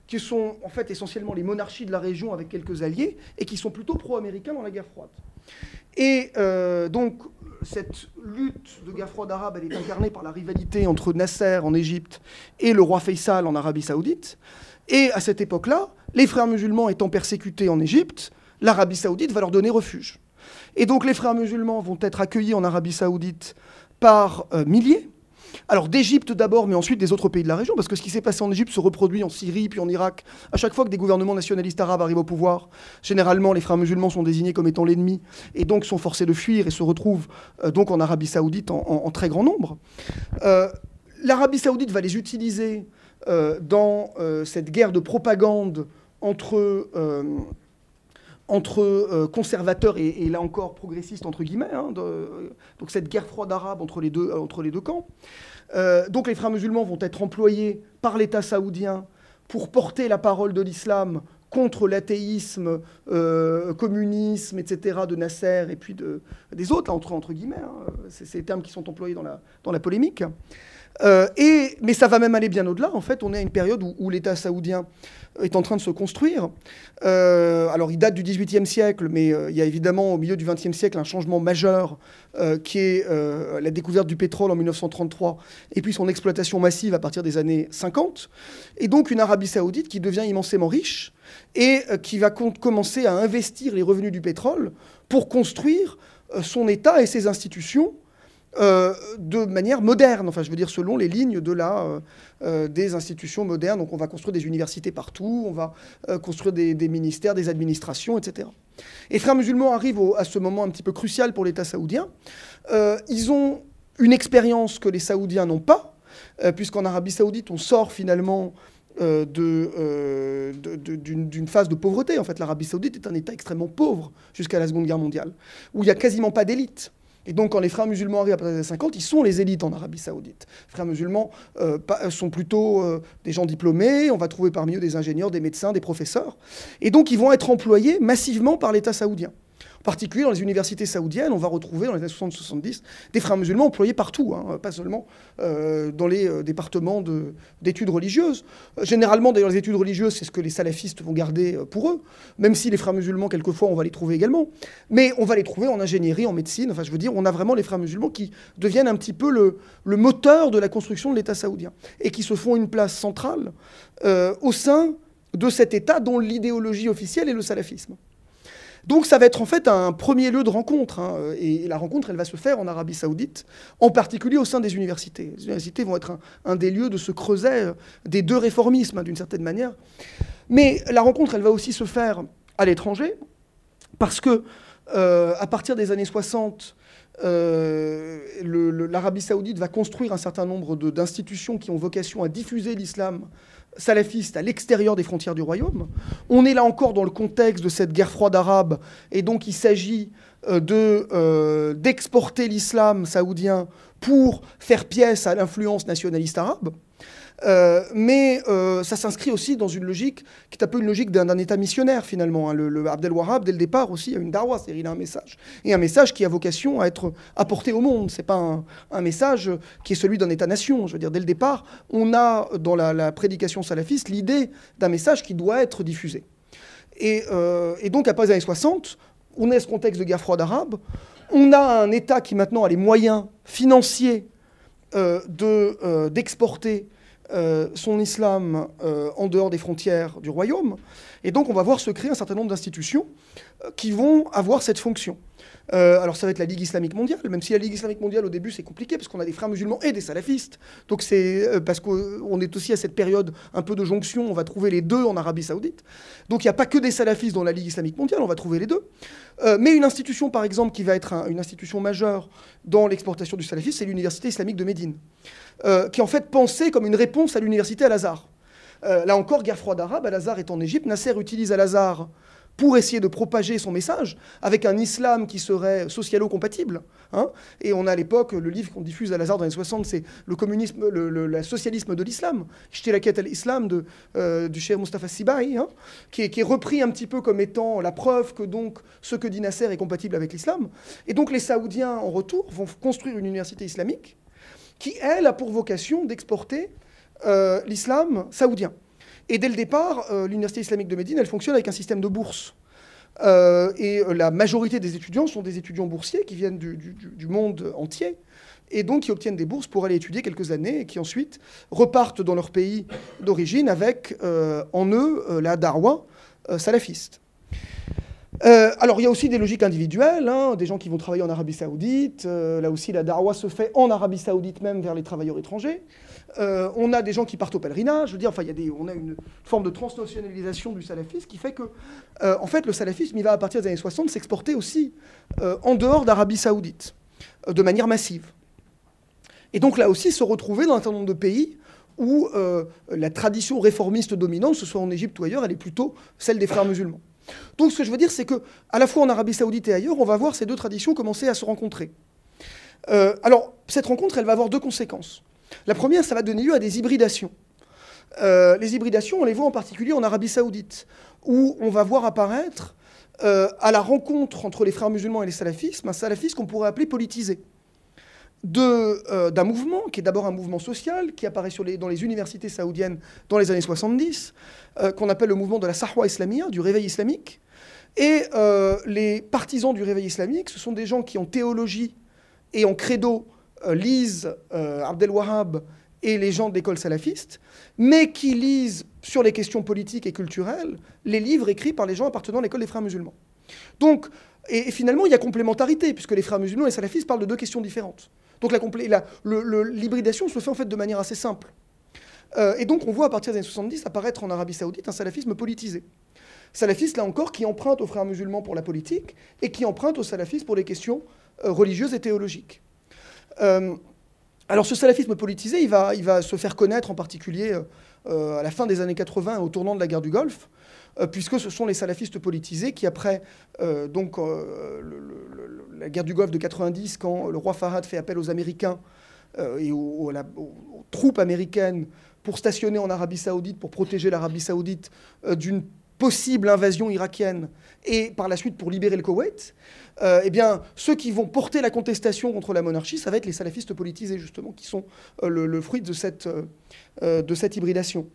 qui sont en fait essentiellement les monarchies de la région avec quelques alliés, et qui sont plutôt pro-américains dans la guerre froide. Et euh, donc, cette lutte de guerre froide arabe, elle est incarnée par la rivalité entre Nasser en Égypte et le roi Faisal en Arabie saoudite. Et à cette époque-là, les frères musulmans étant persécutés en Égypte, l'Arabie saoudite va leur donner refuge. Et donc les frères musulmans vont être accueillis en Arabie saoudite par euh, milliers. Alors d'Égypte d'abord, mais ensuite des autres pays de la région, parce que ce qui s'est passé en Égypte se reproduit en Syrie, puis en Irak. À chaque fois que des gouvernements nationalistes arabes arrivent au pouvoir, généralement les frères musulmans sont désignés comme étant l'ennemi, et donc sont forcés de fuir et se retrouvent euh, donc en Arabie saoudite en, très grand nombre. Euh, L'Arabie saoudite va les utiliser dans cette guerre de propagande entre entre euh, conservateurs et, là encore progressistes entre guillemets, hein, donc cette guerre froide arabe entre les deux, les deux camps. Euh, donc les frères musulmans vont être employés par l'État saoudien pour porter la parole de l'islam contre l'athéisme, euh, communisme, etc., de Nasser et puis de, des autres, entre, entre guillemets. Hein. C'est ces termes qui sont employés dans la polémique. Et, mais ça va même aller bien au-delà. En fait, on est à une période où l'État saoudien est en train de se construire. Euh, alors, il date du XVIIIe siècle, mais euh, il y a évidemment au milieu du XXe siècle un changement majeur euh, qui est la découverte du pétrole en 1933 et puis son exploitation massive à partir des années 50. Et donc, une Arabie saoudite qui devient immensément riche et qui va commencer à investir les revenus du pétrole pour construire son État et ses institutions euh, de manière moderne, enfin je veux dire selon les lignes de la, euh, euh, des institutions modernes. Donc on va construire des universités partout, on va construire des, ministères, des administrations, etc. Et frères musulmans arrivent à ce moment un petit peu crucial pour l'État saoudien. ils ont une expérience que les Saoudiens n'ont pas, puisqu'en Arabie saoudite on sort finalement d'une phase de pauvreté. En fait, l'Arabie saoudite est un État extrêmement pauvre jusqu'à la Seconde Guerre mondiale, où il n'y a quasiment pas d'élite. Et donc, quand les frères musulmans arrivent après les années 50, ils sont les élites en Arabie Saoudite. Les frères musulmans euh, sont plutôt euh, des gens diplômés. On va trouver parmi eux des ingénieurs, des médecins, des professeurs. Et donc, ils vont être employés massivement par l'État saoudien. Particulier dans les universités saoudiennes, on va retrouver dans les années 60-70 des frères musulmans employés partout, hein, pas seulement euh, dans les euh, départements d'études religieuses. généralement, d'ailleurs, les études religieuses, c'est ce que les salafistes vont garder pour eux, même si les frères musulmans, quelquefois, on va les trouver également. Mais on va les trouver en ingénierie, en médecine. Enfin, je veux dire, on a vraiment les frères musulmans qui deviennent un petit peu le moteur de la construction de l'État saoudien et qui se font une place centrale au sein de cet État dont l'idéologie officielle est le salafisme. Donc ça va être en fait un premier lieu de rencontre. Hein, et la rencontre, elle va se faire en Arabie saoudite, en particulier au sein des universités. Les universités vont être un, des lieux de ce creuset euh, des deux réformismes, hein, d'une certaine manière. Mais la rencontre, elle va aussi se faire à l'étranger, parce que euh, à partir des années 60, euh, l'Arabie saoudite va construire un certain nombre d'institutions qui ont vocation à diffuser l'islam salafiste à l'extérieur des frontières du royaume. On est là encore dans le contexte de cette guerre froide arabe, et donc il s'agit euh, euh, d'exporter l'islam saoudien pour faire pièce à l'influence nationaliste arabe. Euh, mais euh, ça s'inscrit aussi dans une logique qui est un peu une logique d'un État missionnaire finalement. Hein. Le, Abdel Wahab, dès le départ aussi, a une darwa, c'est-à-dire il a un message. Et un message qui a vocation à être apporté au monde. C'est pas un, message qui est celui d'un État-nation. Je veux dire, dès le départ, on a dans la, prédication salafiste l'idée d'un message qui doit être diffusé. Et, euh, et donc, après les années 60, on est ce contexte de guerre froide arabe. On a un État qui maintenant a les moyens financiers d'exporter euh, son islam euh, en dehors des frontières du royaume. Et donc on va voir se créer un certain nombre d'institutions euh, qui vont avoir cette fonction. Alors ça va être la Ligue islamique mondiale, même si la Ligue islamique mondiale au début c'est compliqué parce qu'on a des frères musulmans et des salafistes. Donc c'est parce qu'on est aussi à cette période un peu de jonction, on va trouver les deux en Arabie saoudite. Donc il n'y a pas que des salafistes dans la Ligue islamique mondiale, on va trouver les deux. mais une institution par exemple qui va être une institution majeure dans l'exportation du salafisme, c'est l'Université islamique de Médine. Euh, qui en fait pensait comme une réponse à l'université Al-Azhar. Euh, là encore, guerre froide arabe, Al-Azhar est en Égypte, Nasser utilise Al-Azhar pour essayer de propager son message avec un islam qui serait socialo-compatible. Hein. Et on a à l'époque, le livre qu'on diffuse à Lazare dans les 60, c'est le communisme, le, socialisme de l'islam, la quête à l'islam de, euh, du cher Mustafa Sibai, hein, qui, est, repris un petit peu comme étant la preuve que donc ce que dit Nasser est compatible avec l'islam. Et donc les Saoudiens, en retour, vont construire une université islamique qui, elle, a pour vocation d'exporter euh, l'islam saoudien. Et dès le départ, euh, l'Université islamique de Médine, elle fonctionne avec un système de bourse. Euh, et la majorité des étudiants sont des étudiants boursiers qui viennent du, du, monde entier et donc qui obtiennent des bourses pour aller étudier quelques années et qui ensuite repartent dans leur pays d'origine avec en eux la darwa salafiste. Euh, alors, il y a aussi des logiques individuelles, hein, des gens qui vont travailler en Arabie Saoudite. Euh, là aussi, la darwa se fait en Arabie Saoudite même vers les travailleurs étrangers. Euh, on a des gens qui partent au pèlerinage. Je veux dire, enfin, y a on a une forme de transnationalisation du salafisme qui fait que, en fait, le salafisme, il va à partir des années 60 s'exporter aussi en dehors d'Arabie Saoudite, de manière massive. Et donc là aussi, se retrouver dans un certain nombre de pays où la tradition réformiste dominante, que ce soit en Égypte ou ailleurs, elle est plutôt celle des frères musulmans. Donc ce que je veux dire, c'est que à la fois en Arabie Saoudite et ailleurs, on va voir ces deux traditions commencer à se rencontrer. Euh, alors cette rencontre, elle va avoir deux conséquences. La première, ça va donner lieu à des hybridations. Euh, les hybridations, on les voit en particulier en Arabie Saoudite, où on va voir apparaître euh, à la rencontre entre les frères musulmans et les salafismes un salafisme qu'on pourrait appeler politisé. Euh, d'un mouvement qui est d'abord un mouvement social qui apparaît dans les universités saoudiennes dans les années 70, euh, qu'on appelle le mouvement de la Sahwa islamia, du réveil islamique. Et euh, les partisans du réveil islamique, ce sont des gens qui en théologie et en credo lisent Abdel Wahhab et les gens de l'école salafiste, mais qui lisent sur les questions politiques et culturelles les livres écrits par les gens appartenant à l'école des frères musulmans. Donc, et, finalement, il y a complémentarité, puisque les frères musulmans et les salafistes parlent de deux questions différentes. Donc l'hybridation se fait en fait de manière assez simple. Euh, et donc on voit à partir des années 70 apparaître en Arabie saoudite un salafisme politisé. Salafiste, là encore, qui emprunte aux frères musulmans pour la politique et qui emprunte aux salafistes pour les questions euh, religieuses et théologiques. Euh, alors ce salafisme politisé, il va, va se faire connaître en particulier à la fin des années 80, au tournant de la guerre du Golfe, puisque ce sont les salafistes politisés qui, après euh, donc, euh, la guerre du Golfe de 90, quand le roi Farhad fait appel aux Américains et aux, troupes américaines pour stationner en Arabie saoudite, pour protéger l'Arabie saoudite d'une possible invasion irakienne et par la suite pour libérer le Koweït, euh, eh bien, ceux qui vont porter la contestation contre la monarchie, ça va être les salafistes politisés, justement, qui sont euh, le, fruit de cette, euh, de cette hybridation.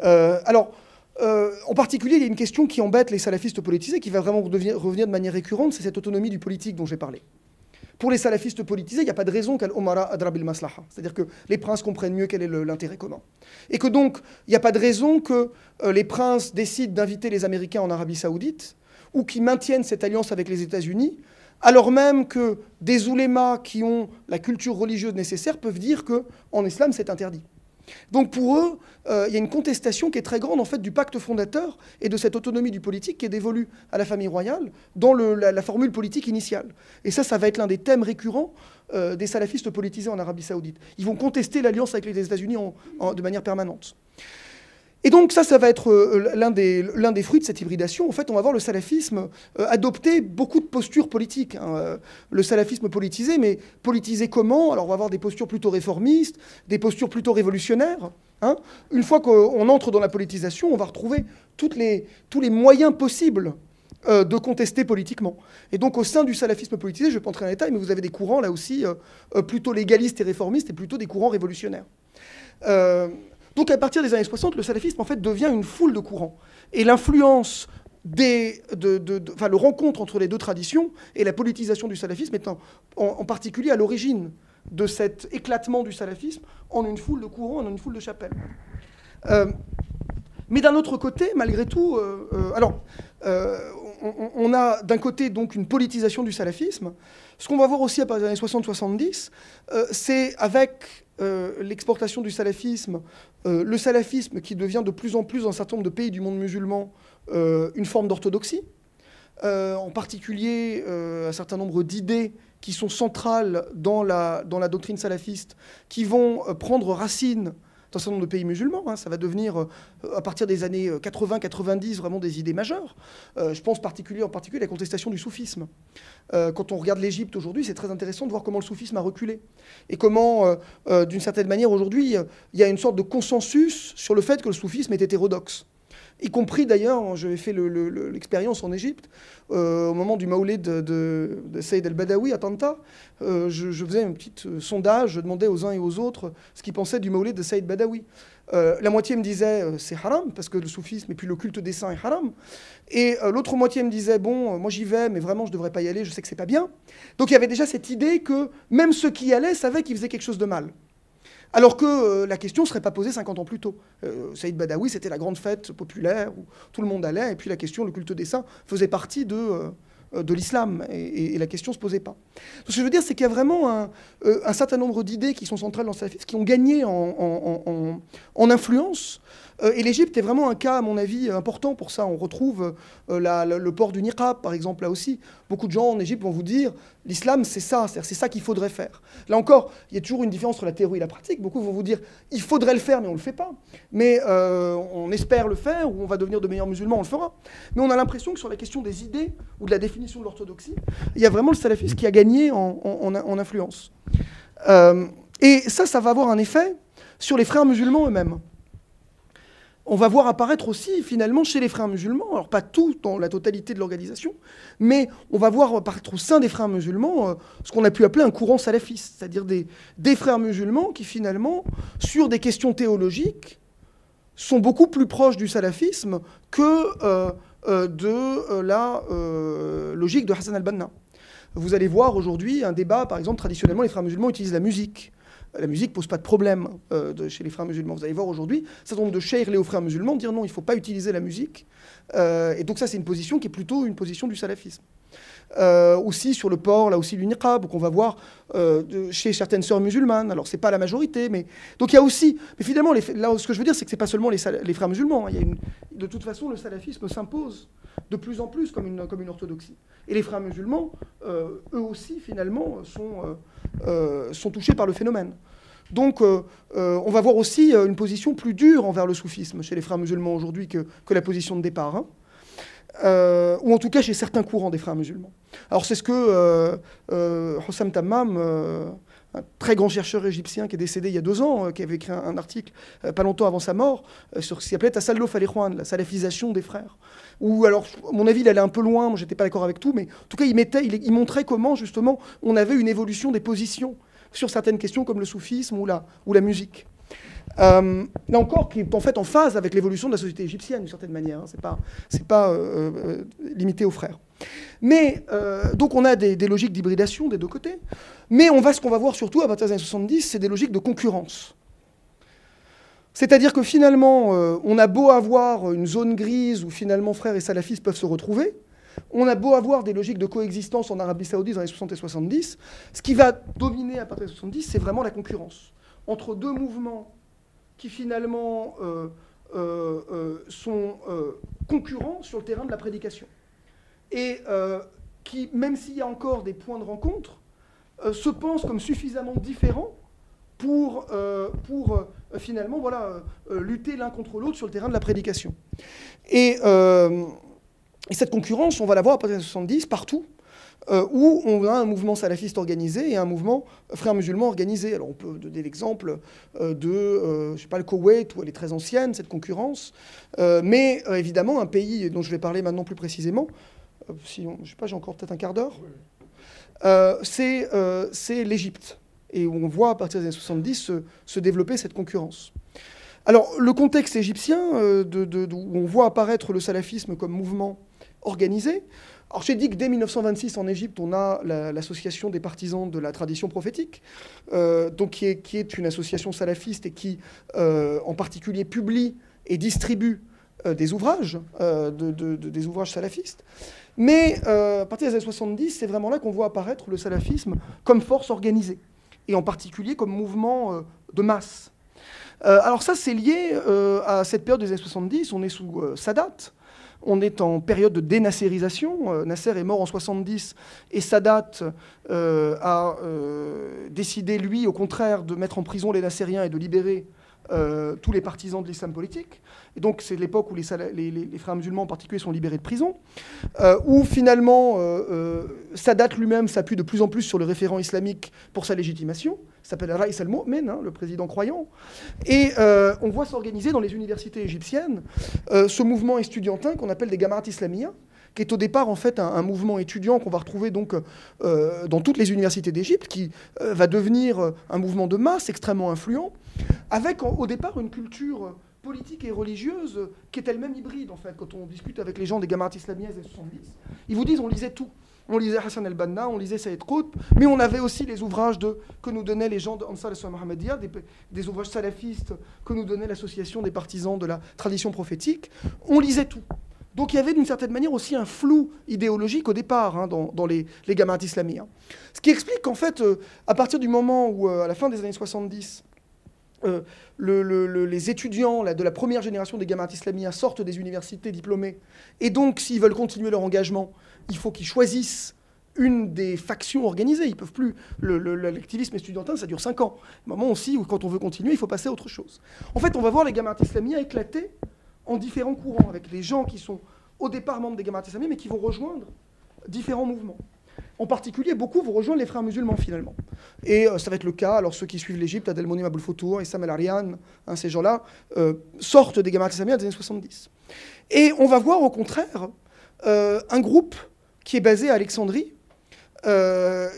alors, en particulier, il y a une question qui embête les salafistes politisés, qui va vraiment revenir de manière récurrente, c'est cette autonomie du politique dont j'ai parlé. Pour les salafistes politisés, il n'y a pas de raison qu'Al-Omara adrabil maslaha. C'est-à-dire que les princes comprennent mieux quel est l'intérêt commun. Et que donc, il n'y a pas de raison que les princes décident d'inviter les Américains en Arabie Saoudite ou qui maintiennent cette alliance avec les États-Unis, alors même que des oulémas qui ont la culture religieuse nécessaire peuvent dire que en islam c'est interdit. Donc pour eux, euh, il y a une contestation qui est très grande en fait du pacte fondateur et de cette autonomie du politique qui est dévolue à la famille royale dans la, formule politique initiale. Et ça, ça va être l'un des thèmes récurrents euh, des salafistes politisés en Arabie saoudite. Ils vont contester l'alliance avec les États-Unis de manière permanente. Et donc ça, ça va être euh, l'un des, l'un des fruits de cette hybridation. En fait, on va voir le salafisme euh, adopter beaucoup de postures politiques. Hein, euh, le salafisme politisé, mais politisé comment? Alors on va avoir des postures plutôt réformistes, des postures plutôt révolutionnaires. Hein. Une fois qu'on entre dans la politisation, on va retrouver tous les moyens possibles de contester politiquement. Et donc au sein du salafisme politisé, je ne vais pas entrer en détail, mais vous avez des courants là aussi plutôt légalistes et réformistes et plutôt des courants révolutionnaires. Donc à partir des années 60, le salafisme en fait devient une foule de courants. Et l'influence des, de, enfin, le rencontre entre les deux traditions et la politisation du salafisme est en, particulier à l'origine de cet éclatement du salafisme en une foule de courants, en une foule de chapelles. Euh, mais d'un autre côté, malgré tout, euh, euh, alors, on, a d'un côté donc une politisation du salafisme. Ce qu'on va voir aussi à partir des années 60-70, c'est avec l'exportation du salafisme euh, le salafisme qui devient de plus en plus dans un certain nombre de pays du monde musulman euh, une forme d'orthodoxie, euh, en particulier un certain nombre d'idées qui sont centrales dans la doctrine salafiste, qui vont prendre racine dans un certain nombre de pays musulmans. Hein. ça va devenir, euh, à partir des années 80-90, euh, vraiment des idées majeures. Euh, je pense en particulier à la contestation du soufisme. quand on regarde l'Égypte aujourd'hui, c'est très intéressant de voir comment le soufisme a reculé. Et comment, d'une certaine manière, aujourd'hui, il y a une sorte de consensus sur le fait que le soufisme est hétérodoxe y compris d'ailleurs, j'avais fait l'expérience en Égypte, euh, au moment du maoulid de, de, Saïd el-Badawi à Tanta, euh, je, faisais un petit euh, sondage, je demandais aux uns et aux autres ce qu'ils pensaient du maoulid de Saïd Badawi. la moitié me disait c'est haram, parce que le soufisme et puis le culte des saints est haram. Et l'autre moitié me disait bon, moi j'y vais, mais vraiment je ne devrais pas y aller, je sais que c'est pas bien. Donc il y avait déjà cette idée que même ceux qui y allaient savaient qu'ils faisaient quelque chose de mal. Alors que euh, la question ne serait pas posée 50 ans plus tôt. Euh, Saïd Badawi, c'était la grande fête populaire où tout le monde allait, et puis la question, le culte des saints, faisait partie de, euh, de l'islam, et, la question ne se posait pas. Ce que je veux dire, c'est qu'il y a vraiment un, certain nombre d'idées qui sont centrales dans le qui ont gagné en, en influence, et l'Égypte est vraiment un cas, à mon avis, important pour ça. On retrouve euh, le port du niqab, par exemple, là aussi. Beaucoup de gens en Égypte vont vous dire l'islam, c'est ça, c'est ça qu'il faudrait faire. Là encore, il y a toujours une différence entre la théorie et la pratique. Beaucoup vont vous dire il faudrait le faire, mais on ne le fait pas. Mais euh, on espère le faire, ou on va devenir de meilleurs musulmans, on le fera. Mais on a l'impression que sur la question des idées ou de la définition de l'orthodoxie, il y a vraiment le salafisme qui a gagné en, influence. et ça, ça va avoir un effet sur les frères musulmans eux-mêmes on va voir apparaître aussi finalement chez les frères musulmans, alors pas tout dans la totalité de l'organisation, mais on va voir apparaître au sein des frères musulmans euh, ce qu'on a pu appeler un courant salafiste, c'est-à-dire des, frères musulmans qui finalement, sur des questions théologiques, sont beaucoup plus proches du salafisme que euh, euh, de la logique de Hassan al-Banna. Vous allez voir aujourd'hui un débat, par exemple, traditionnellement, les frères musulmans utilisent la musique la musique pose pas de problème euh, chez les frères musulmans. Vous allez voir aujourd'hui, certain nombre de cheikhs aux frères musulmans dire non, il ne faut pas utiliser la musique. Euh, et donc ça, c'est une position qui est plutôt une position du salafisme. Euh, aussi sur le port, là aussi du niqab, qu'on va voir chez certaines sœurs musulmanes. Alors c'est pas la majorité, mais donc il y a aussi. Mais finalement, là, ce que je veux dire, c'est que c'est pas seulement les, frères musulmans. Hein. Il y a. De toute façon, le salafisme s'impose de plus en plus comme une, comme une orthodoxie. Et les frères musulmans, eux aussi, finalement, sont euh, sont touchés par le phénomène. Donc, euh, euh, on va voir aussi une position plus dure envers le soufisme chez les frères musulmans aujourd'hui que, que, la position de départ. Hein. Ou en tout cas chez certains courants des frères musulmans. Alors c'est ce que Hossam Tammam un très grand chercheur égyptien qui est décédé il y a deux ans, euh, qui avait écrit un, article euh, pas longtemps avant sa mort sur ce qui s'appelait Tasallo Falehwan, la salafisation des frères. Ou alors, à mon avis, il allait un peu loin, moi j'étais pas d'accord avec tout, mais en tout cas, il, il, montrait comment justement on avait une évolution des positions sur certaines questions comme le soufisme ou la musique. Euh, là encore, qui est en fait en phase avec l'évolution de la société égyptienne, d'une certaine manière. Hein. Ce n'est pas, c'est pas euh, euh, limité aux frères. Mais, donc, on a des, logiques d'hybridation des deux côtés. Mais on va, ce qu'on va voir surtout à partir des années 70, c'est des logiques de concurrence. C'est-à-dire que finalement, on a beau avoir une zone grise où finalement frères et salafistes peuvent se retrouver, on a beau avoir des logiques de coexistence en Arabie Saoudite dans les 60 et 70, ce qui va dominer à partir des 70, c'est vraiment la concurrence entre deux mouvements qui finalement euh, euh, euh, sont concurrents sur le terrain de la prédication. Et qui, même s'il y a encore des points de rencontre, se pensent comme suffisamment différents pour, pour finalement voilà, lutter l'un contre l'autre sur le terrain de la prédication. Et, et, cette concurrence, on va la voir à partir des 70 partout. Euh, où on a un mouvement salafiste organisé et un mouvement frère musulman organisé. Alors on peut donner l'exemple euh, de, euh, je sais pas, le Koweït, où elle est très ancienne, cette concurrence, mais évidemment un pays dont je vais parler maintenant plus précisément, si on, je sais pas, j'ai encore peut-être un quart d'heure, c'est l'Égypte, et où on voit à partir des années 70 se, développer cette concurrence. Alors le contexte égyptien, de, où on voit apparaître le salafisme comme mouvement organisé, alors j'ai dit que dès 1926 en Égypte, on a l'association des partisans de la tradition prophétique, euh, donc qui est, une association salafiste et qui euh, en particulier publie et distribue euh, des ouvrages, des ouvrages salafistes. Mais à partir des années 70, c'est vraiment là qu'on voit apparaître le salafisme comme force organisée, et en particulier comme mouvement de masse. alors ça, c'est lié à cette période des années 70, on est sous Sadat, on est en période de dénacérisation. Euh, Nasser est mort en 70 et Sadat euh, a euh, décidé, lui, au contraire, de mettre en prison les Nassériens et de libérer tous les partisans de l'islam politique. Et donc c'est l'époque où les, frères musulmans en particulier sont libérés de prison, où finalement Sadat lui-même s'appuie de plus en plus sur le référent islamique pour sa légitimation s'appelle Raïs al-Mu'min, hein, le président croyant. Et euh, on voit s'organiser dans les universités égyptiennes euh, ce mouvement estudiantin qu'on appelle des Gamarat Islamiyya, qui est au départ en fait un, mouvement étudiant qu'on va retrouver donc euh, dans toutes les universités d'Égypte, qui va devenir un mouvement de masse extrêmement influent, avec au départ une culture politique et religieuse qui est elle-même hybride en fait. Quand on discute avec les gens des Gamarat Islamiyya des 70, ils vous disent on lisait tout. On lisait Hassan el-Banna, on lisait Saïd Qutb, mais on avait aussi les ouvrages de, que nous donnaient les gens de Ansar al des, des ouvrages salafistes que nous donnait l'association des partisans de la tradition prophétique. On lisait tout. Donc il y avait d'une certaine manière aussi un flou idéologique au départ hein, dans, les, les gamins islamiques. Hein. Ce qui explique qu'en fait, euh, à partir du moment où, euh, à la fin des années 70, euh, les étudiants de la première génération des gamins islamiens sortent des universités diplômés, et donc s'ils veulent continuer leur engagement, il faut qu'ils choisissent une des factions organisées. Ils peuvent plus. L'activisme estudiantin, ça dure 5 ans. Un moment aussi où, quand on veut continuer, il faut passer à autre chose. En fait, on va voir les gamins islamiens éclater en différents courants, avec les gens qui sont au départ membres des gamins islamiens, mais qui vont rejoindre différents mouvements. En particulier, beaucoup vont rejoindre les frères musulmans finalement. Et euh, ça va être le cas, alors ceux qui suivent l'Égypte, Adel Monim Aboul et Sam El Arian, hein, ces gens-là, euh, sortent des gamins islamiens des années 70. Et on va voir au contraire euh, un groupe qui est basé à Alexandrie,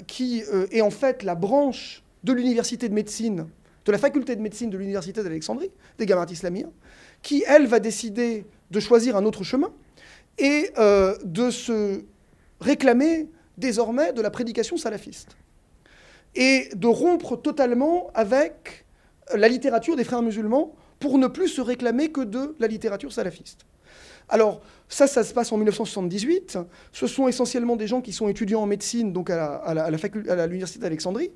qui est en fait la branche de l'université de médecine, de la faculté de médecine de l'université d'Alexandrie, des gamins islamiens, qui, elle, va décider de choisir un autre chemin et de se réclamer désormais de la prédication salafiste et de rompre totalement avec la littérature des frères musulmans pour ne plus se réclamer que de la littérature salafiste. Alors, ça, ça se passe en 1978. Ce sont essentiellement des gens qui sont étudiants en médecine, donc à l'université d'Alexandrie.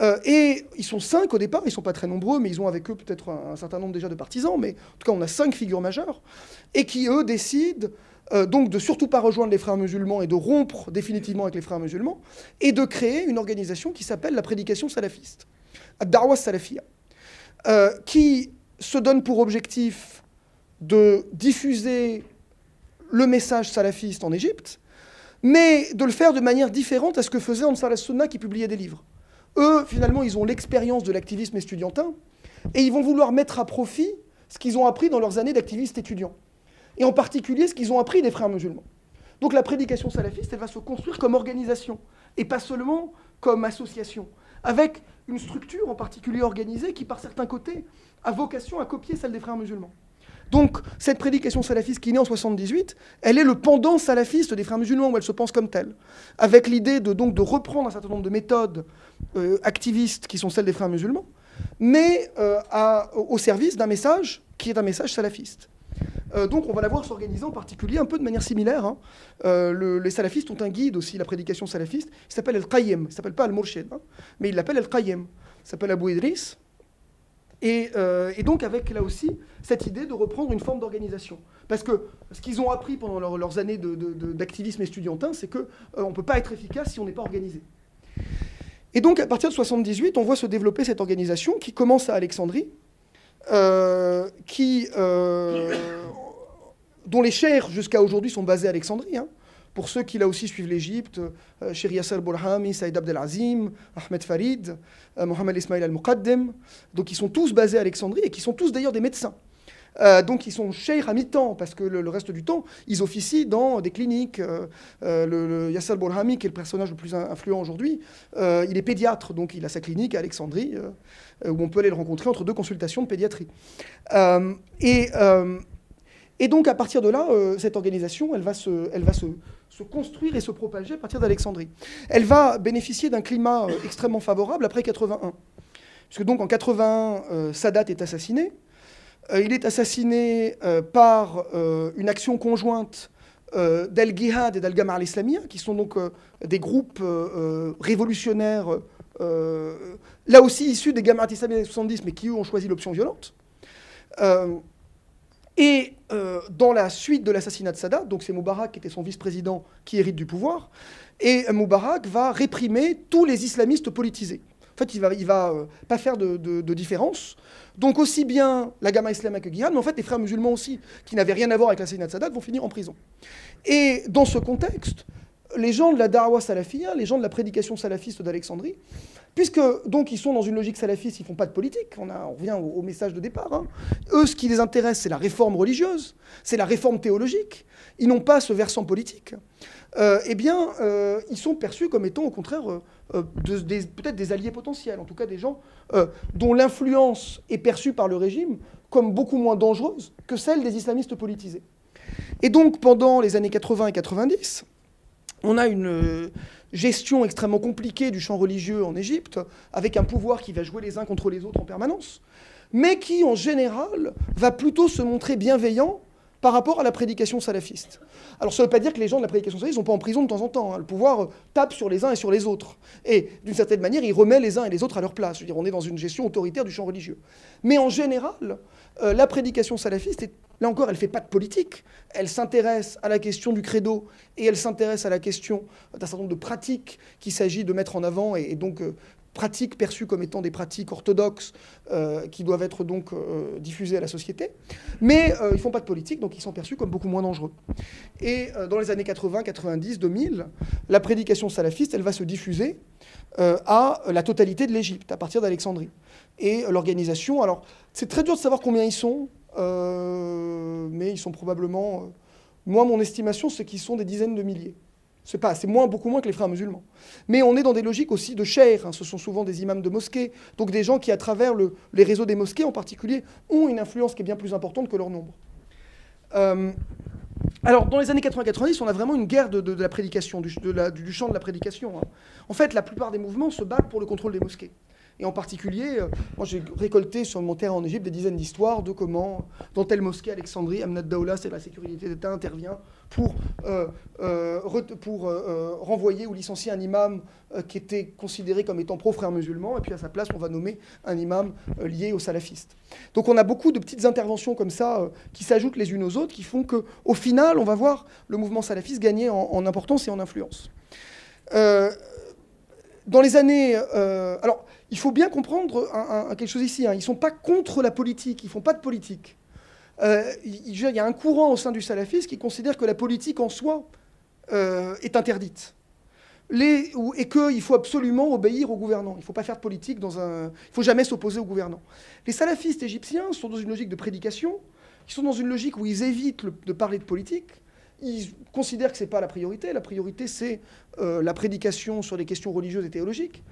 Euh, et ils sont cinq au départ, ils ne sont pas très nombreux, mais ils ont avec eux peut-être un, certain nombre déjà de partisans, mais en tout cas on a cinq figures majeures, et qui eux décident euh, donc de surtout pas rejoindre les frères musulmans et de rompre définitivement avec les frères musulmans, et de créer une organisation qui s'appelle la prédication salafiste, Ad-Darwa Salafia, euh, qui se donne pour objectif de diffuser le message salafiste en Égypte, mais de le faire de manière différente à ce que faisait Ansar al-Sunnah qui publiait des livres. Eux, finalement, ils ont l'expérience de l'activisme estudiantin et ils vont vouloir mettre à profit ce qu'ils ont appris dans leurs années d'activistes étudiants. Et en particulier ce qu'ils ont appris des frères musulmans. Donc la prédication salafiste, elle va se construire comme organisation et pas seulement comme association, avec une structure en particulier organisée qui, par certains côtés, a vocation à copier celle des frères musulmans. Donc, cette prédication salafiste qui est née en 78, elle est le pendant salafiste des frères musulmans, où elle se pense comme telle, avec l'idée de, donc, de reprendre un certain nombre de méthodes euh, activistes qui sont celles des frères musulmans, mais euh, au service d'un message qui est un message salafiste. Euh, donc on va la voir s'organiser en particulier un peu de manière similaire. Hein. les salafistes ont un guide aussi, la prédication salafiste, il s'appelle Al-Qayyim, il ne s'appelle pas Al-Murshid, hein, mais il l'appelle Al-Qayyim. Il s'appelle Abu Idris, euh, et, donc avec là aussi cette idée de reprendre une forme d'organisation. Parce que ce qu'ils ont appris pendant leurs années d'activisme estudiantin, c'est qu'on euh, ne peut pas être efficace si on n'est pas organisé. Et donc à partir de 78, on voit se développer cette organisation qui commence à Alexandrie, euh, dont les chairs jusqu'à aujourd'hui sont basées à Alexandrie. Hein. Pour ceux qui là aussi suivent l'Égypte, euh, Shir Yasser Bourhami, Saïd Abdelazim, Ahmed Farid, euh, Mohamed Ismail Al-Muqaddem, donc ils sont tous basés à Alexandrie et qui sont tous d'ailleurs des médecins. Euh, donc ils sont chers à mi-temps, parce que le, reste du temps, ils officient dans des cliniques. le, Yasser Bourhami, qui est le personnage le plus influent aujourd'hui, il est pédiatre, donc il a sa clinique à Alexandrie, où on peut aller le rencontrer entre deux consultations de pédiatrie. et, et donc à partir de là, cette organisation, elle va se, construire et se propager à partir d'Alexandrie. Elle va bénéficier d'un climat euh, extrêmement favorable après 81. Puisque donc en 81, euh, Sadat est assassiné. Euh, il est assassiné par une action conjointe d'Al Ghihad et d'Al Gamar al-Islamia, qui sont donc des groupes révolutionnaires, là aussi issus des Gamar al-Islamia des 70, mais qui eux ont choisi l'option violente. Et euh, dans la suite de l'assassinat de Sadat, donc c'est Moubarak qui était son vice-président qui hérite du pouvoir, et Moubarak va réprimer tous les islamistes politisés. En fait, il va, va euh, pas faire de, différence. Donc aussi bien la Gamma islamique que Guillaume, mais en fait les frères musulmans aussi, qui n'avaient rien à voir avec l'assassinat de Sadat, vont finir en prison. Et dans ce contexte, les gens de la Darwa salafia, les gens de la prédication salafiste d'Alexandrie, puisque donc ils sont dans une logique salafiste, ils font pas de politique, on, revient au, message de départ. Hein. Eux, ce qui les intéresse, c'est la réforme religieuse, c'est la réforme théologique. Ils n'ont pas ce versant politique. Euh, eh bien, euh, ils sont perçus comme étant au contraire euh, peut-être des alliés potentiels, en tout cas des gens dont l'influence est perçue par le régime comme beaucoup moins dangereuse que celle des islamistes politisés. Et donc, pendant les années 80 et 90, on a une gestion extrêmement compliquée du champ religieux en Égypte, avec un pouvoir qui va jouer les uns contre les autres en permanence, mais qui, en général, va plutôt se montrer bienveillant par rapport à la prédication salafiste. Alors ça ne veut pas dire que les gens de la prédication salafiste ne sont pas en prison de temps en temps. Hein. Le pouvoir tape sur les uns et sur les autres. Et d'une certaine manière, il remet les uns et les autres à leur place. Je veux dire, on est dans une gestion autoritaire du champ religieux. Mais en général, euh, la prédication salafiste, là encore, elle ne fait pas de politique. Elle s'intéresse à la question du credo et elle s'intéresse à la question d'un certain nombre de pratiques qu'il s'agit de mettre en avant et, donc euh, pratiques perçues comme étant des pratiques orthodoxes euh, qui doivent être donc diffusées à la société. Mais ils ne font pas de politique, donc ils sont perçus comme beaucoup moins dangereux. Et dans les années 80, 90, 2000, la prédication salafiste, elle va se diffuser à la totalité de l'Égypte, à partir d'Alexandrie. Et l'organisation, alors c'est très dur de savoir combien ils sont, euh, mais ils sont probablement. Euh, moi, mon estimation, c'est qu'ils sont des dizaines de milliers. C'est pas, c'est moins, beaucoup moins que les frères musulmans. Mais on est dans des logiques aussi de chair. Hein. Ce sont souvent des imams de mosquées, donc des gens qui, à travers les réseaux des mosquées en particulier, ont une influence qui est bien plus importante que leur nombre. Euh, alors, dans les années 80-90, on a vraiment une guerre de, la prédication, du, champ de la prédication. Hein. En fait, la plupart des mouvements se battent pour le contrôle des mosquées. Et en particulier, euh, moi j'ai récolté sur mon terrain en Égypte des dizaines d'histoires de comment, dans telle mosquée Alexandrie, Amnad Daoula, c'est la sécurité d'État, intervient pour, euh, euh, pour renvoyer ou licencier un imam qui était considéré comme étant pro-frère musulman, et puis à sa place, on va nommer un imam lié aux salafistes. Donc on a beaucoup de petites interventions comme ça qui s'ajoutent les unes aux autres, qui font qu'au final, on va voir le mouvement salafiste gagner en, en importance et en influence. dans les années... alors, il faut bien comprendre quelque chose ici. Hein. Ils ne sont pas contre la politique, ils ne font pas de politique. Euh, il, y a un courant au sein du salafisme qui considère que la politique en soi euh, est interdite. et qu'il faut absolument obéir aux gouvernants. Il ne faut pas faire de politique dans un. Il faut jamais s'opposer aux gouvernants. Les salafistes égyptiens sont dans une logique de prédication, ils sont dans une logique où ils évitent de parler de politique. Ils considèrent que ce n'est pas la priorité. La priorité, c'est euh, la prédication sur les questions religieuses et théologiques.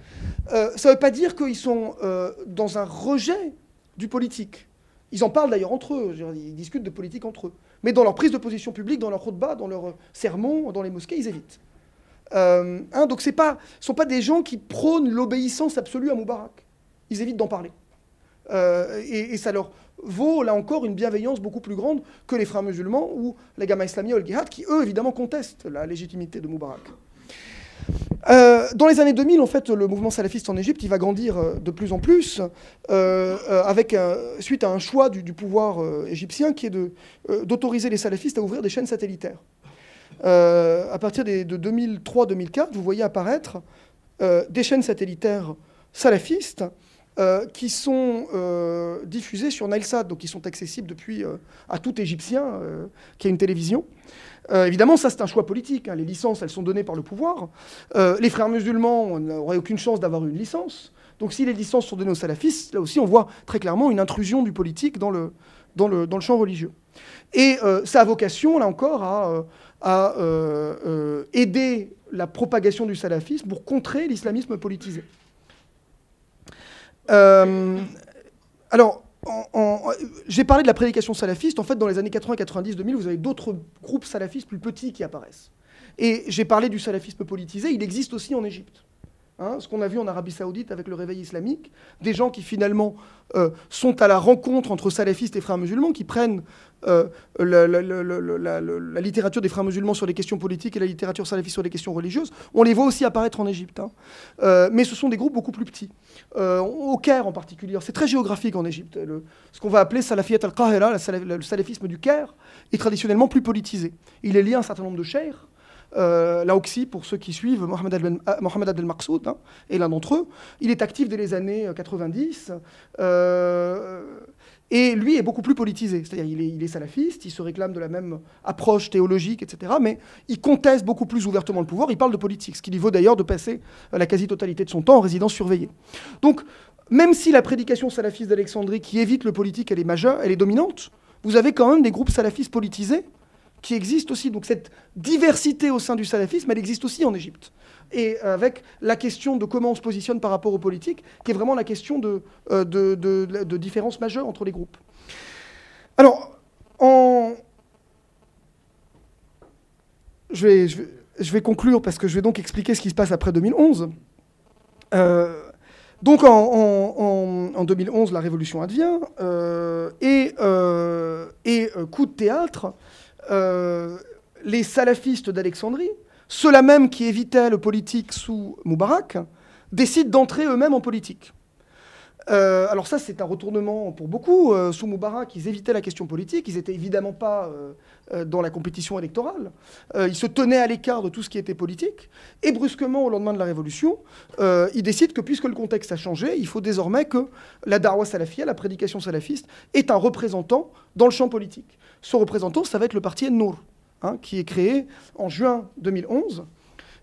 Euh, ça ne veut pas dire qu'ils sont euh, dans un rejet du politique. Ils en parlent d'ailleurs entre eux, ils discutent de politique entre eux. Mais dans leur prise de position publique, dans leur bas, dans leurs sermons, dans les mosquées, ils évitent. Hein, donc ce ne sont pas des gens qui prônent l'obéissance absolue à Moubarak. Ils évitent d'en parler. Et, ça leur vaut, là encore, une bienveillance beaucoup plus grande que les frères musulmans ou les gamins islamiens ou le Gihad, qui, eux, évidemment, contestent la légitimité de Moubarak. Euh, dans les années 2000, en fait, le mouvement salafiste en Égypte, il va grandir de plus en plus, avec suite à un choix du, pouvoir égyptien qui est d'autoriser les salafistes à ouvrir des chaînes satellitaires. Euh, à partir de 2003-2004, vous voyez apparaître euh, des chaînes satellitaires salafistes euh, qui sont diffusées sur Nilesat, donc qui sont accessibles depuis à tout Égyptien qui a une télévision. évidemment, ça c'est un choix politique. Hein. Les licences, elles sont données par le pouvoir. les frères musulmans n'auraient aucune chance d'avoir une licence. Donc si les licences sont données aux salafistes, là aussi on voit très clairement une intrusion du politique dans le, dans le, dans le champ religieux. Et ça a vocation, là encore, à euh, euh, aider la propagation du salafisme pour contrer l'islamisme politisé. Euh, alors, j'ai parlé de la prédication salafiste. En fait, dans les années 80, 90, 2000, vous avez d'autres groupes salafistes plus petits qui apparaissent. Et j'ai parlé du salafisme politisé. Il existe aussi en Égypte. Hein, ce qu'on a vu en Arabie Saoudite avec le réveil islamique, des gens qui finalement sont à la rencontre entre salafistes et frères musulmans, qui prennent euh, la, littérature des frères musulmans sur les questions politiques et la littérature salafiste sur les questions religieuses, on les voit aussi apparaître en Égypte. Hein. Euh, mais ce sont des groupes beaucoup plus petits. Euh, au Caire en particulier, c'est très géographique en Égypte. ce qu'on va appeler Salafiyat al-Qahira, le salafisme du Caire, est traditionnellement plus politisé. Il est lié à un certain nombre de chers. là aussi, pour ceux qui suivent, Mohamed Abdel Maqsoud hein, est l'un d'entre eux. Il est actif dès les années 90. Et lui est beaucoup plus politisé, c'est-à-dire il est, salafiste, il se réclame de la même approche théologique, etc. Mais il conteste beaucoup plus ouvertement le pouvoir, il parle de politique, ce qui lui vaut d'ailleurs de passer la quasi-totalité de son temps en résidence surveillée. Donc, même si la prédication salafiste d'Alexandrie, qui évite le politique, elle est majeure, elle est dominante, vous avez quand même des groupes salafistes politisés qui existent aussi. Donc cette diversité au sein du salafisme, elle existe aussi en Égypte et avec la question de comment on se positionne par rapport aux politiques, qui est vraiment la question de, euh, de, de, différence majeure entre les groupes. Alors, je, vais, je, vais, conclure parce que je vais donc expliquer ce qui se passe après 2011. Euh, donc en, en, 2011, la révolution advient euh, et, et coup de théâtre, les salafistes d'Alexandrie ceux-là même qui évitaient le politique sous Moubarak décident d'entrer eux-mêmes en politique. Euh, alors ça, c'est un retournement pour beaucoup. Euh, sous Moubarak, ils évitaient la question politique. Ils n'étaient évidemment pas euh, dans la compétition électorale. ils se tenaient à l'écart de tout ce qui était politique. Et brusquement, au lendemain de la Révolution, ils décident que puisque le contexte a changé, il faut désormais que la darwa salafia, la prédication salafiste, ait un représentant dans le champ politique. Ce représentant, ça va être le parti En-Nour. Hein, qui est créé en juin 2011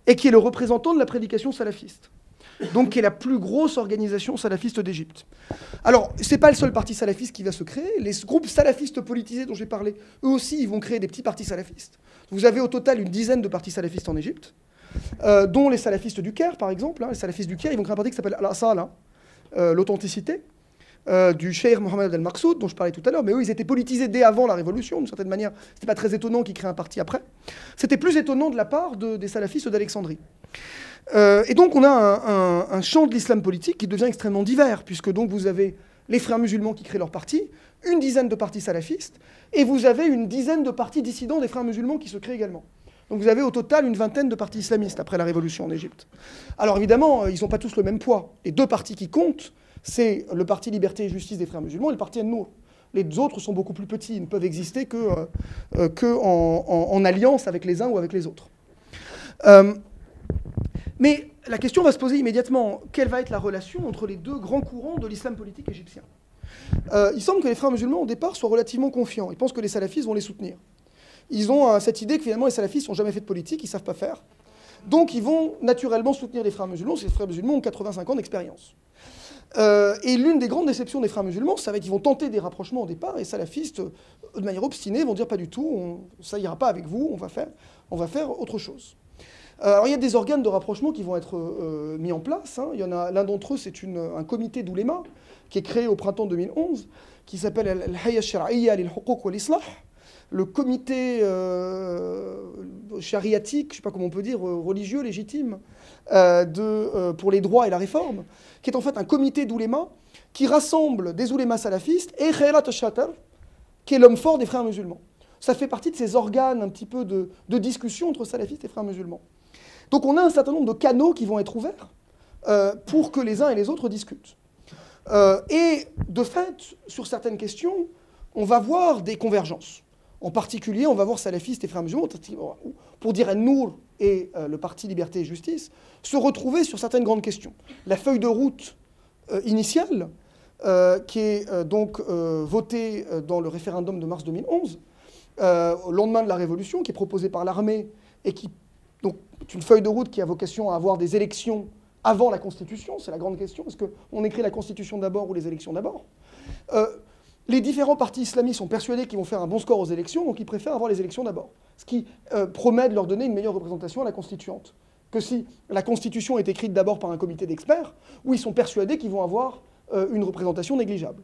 et qui est le représentant de la prédication salafiste. Donc, qui est la plus grosse organisation salafiste d'Égypte. Alors, ce n'est pas le seul parti salafiste qui va se créer. Les groupes salafistes politisés dont j'ai parlé, eux aussi, ils vont créer des petits partis salafistes. Vous avez au total une dizaine de partis salafistes en Égypte, euh, dont les salafistes du Caire, par exemple. Hein. les salafistes du Caire, ils vont créer un parti qui s'appelle Al-Asal, hein, euh, l'authenticité, euh, du Cheikh Mohamed El Marsoud, dont je parlais tout à l'heure, mais eux, ils étaient politisés dès avant la Révolution, d'une certaine manière. Ce n'était pas très étonnant qu'ils créent un parti après. C'était plus étonnant de la part des salafistes d'Alexandrie. Euh, et donc, on a un, champ de l'islam politique qui devient extrêmement divers, puisque donc vous avez les frères musulmans qui créent leur parti, une dizaine de partis salafistes, et vous avez une dizaine de partis dissidents des frères musulmans qui se créent également. Donc vous avez au total une vingtaine de partis islamistes après la révolution en Égypte. Alors évidemment, euh, ils n'ont pas tous le même poids. Les deux partis qui comptent, c'est le parti Liberté et Justice des Frères musulmans et le parti An-Nour. Les autres sont beaucoup plus petits, ils ne peuvent exister que, euh, euh, en, alliance avec les uns ou avec les autres. Euh, mais la question va se poser immédiatement, quelle va être la relation entre les deux grands courants de l'islam politique égyptien Il semble que les frères musulmans au départ soient relativement confiants, ils pensent que les salafistes vont les soutenir. Ils ont cette idée que finalement les salafistes n'ont jamais fait de politique, ils ne savent pas faire. Donc ils vont naturellement soutenir les frères musulmans, ces frères musulmans ont 85 ans d'expérience. Euh, et l'une des grandes déceptions des frères musulmans, c'est qu'ils vont tenter des rapprochements au départ, et salafistes, de manière obstinée, vont dire pas du tout, ça ira pas avec vous, on va faire, va autre chose. Euh, alors il y a des organes de rapprochement qui vont être euh, mis en place. Hein. Il y en a l'un d'entre eux, c'est un comité d'ouléma qui est créé au printemps 2011, qui s'appelle Al-Hayya Shar'iyya lil wal-Islah le comité euh, chariatique, je ne sais pas comment on peut dire, religieux, légitime, de, pour les droits et la réforme, qui est en fait un comité d'ouléma qui rassemble des oulémas salafistes et Khayrat al qui est l'homme fort des frères musulmans. Ça fait partie de ces organes un petit peu de, discussion entre salafistes et frères musulmans. Donc on a un certain nombre de canaux qui vont être ouverts euh, pour que les uns et les autres discutent. Euh, et de fait, sur certaines questions, on va voir des convergences. En particulier, on va voir salafistes et frères pour dire Nour et euh, le parti Liberté et Justice, se retrouver sur certaines grandes questions. La feuille de route initiale, qui est donc votée dans le référendum de mars 2011, au lendemain de la Révolution, qui est proposée par l'armée et qui c'est une feuille de route qui a vocation à avoir des élections avant la Constitution, c'est la grande question. Est-ce qu'on écrit la Constitution d'abord ou les élections d'abord euh, Les différents partis islamistes sont persuadés qu'ils vont faire un bon score aux élections, donc ils préfèrent avoir les élections d'abord. Ce qui euh, promet de leur donner une meilleure représentation à la constituante que si la Constitution est écrite d'abord par un comité d'experts, où ils sont persuadés qu'ils vont avoir euh, une représentation négligeable.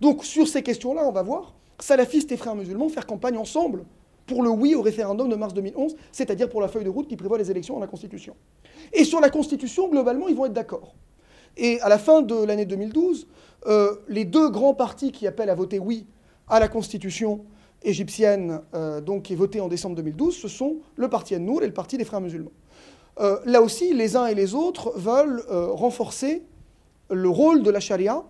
Donc sur ces questions-là, on va voir salafistes et frères musulmans faire campagne ensemble pour le oui au référendum de mars 2011, c'est-à-dire pour la feuille de route qui prévoit les élections à la Constitution. Et sur la Constitution, globalement, ils vont être d'accord. Et à la fin de l'année 2012, euh, les deux grands partis qui appellent à voter oui à la Constitution égyptienne, euh, donc qui est votée en décembre 2012, ce sont le parti An-Nour et le parti des Frères musulmans. Euh, là aussi, les uns et les autres veulent renforcer le rôle de la charia,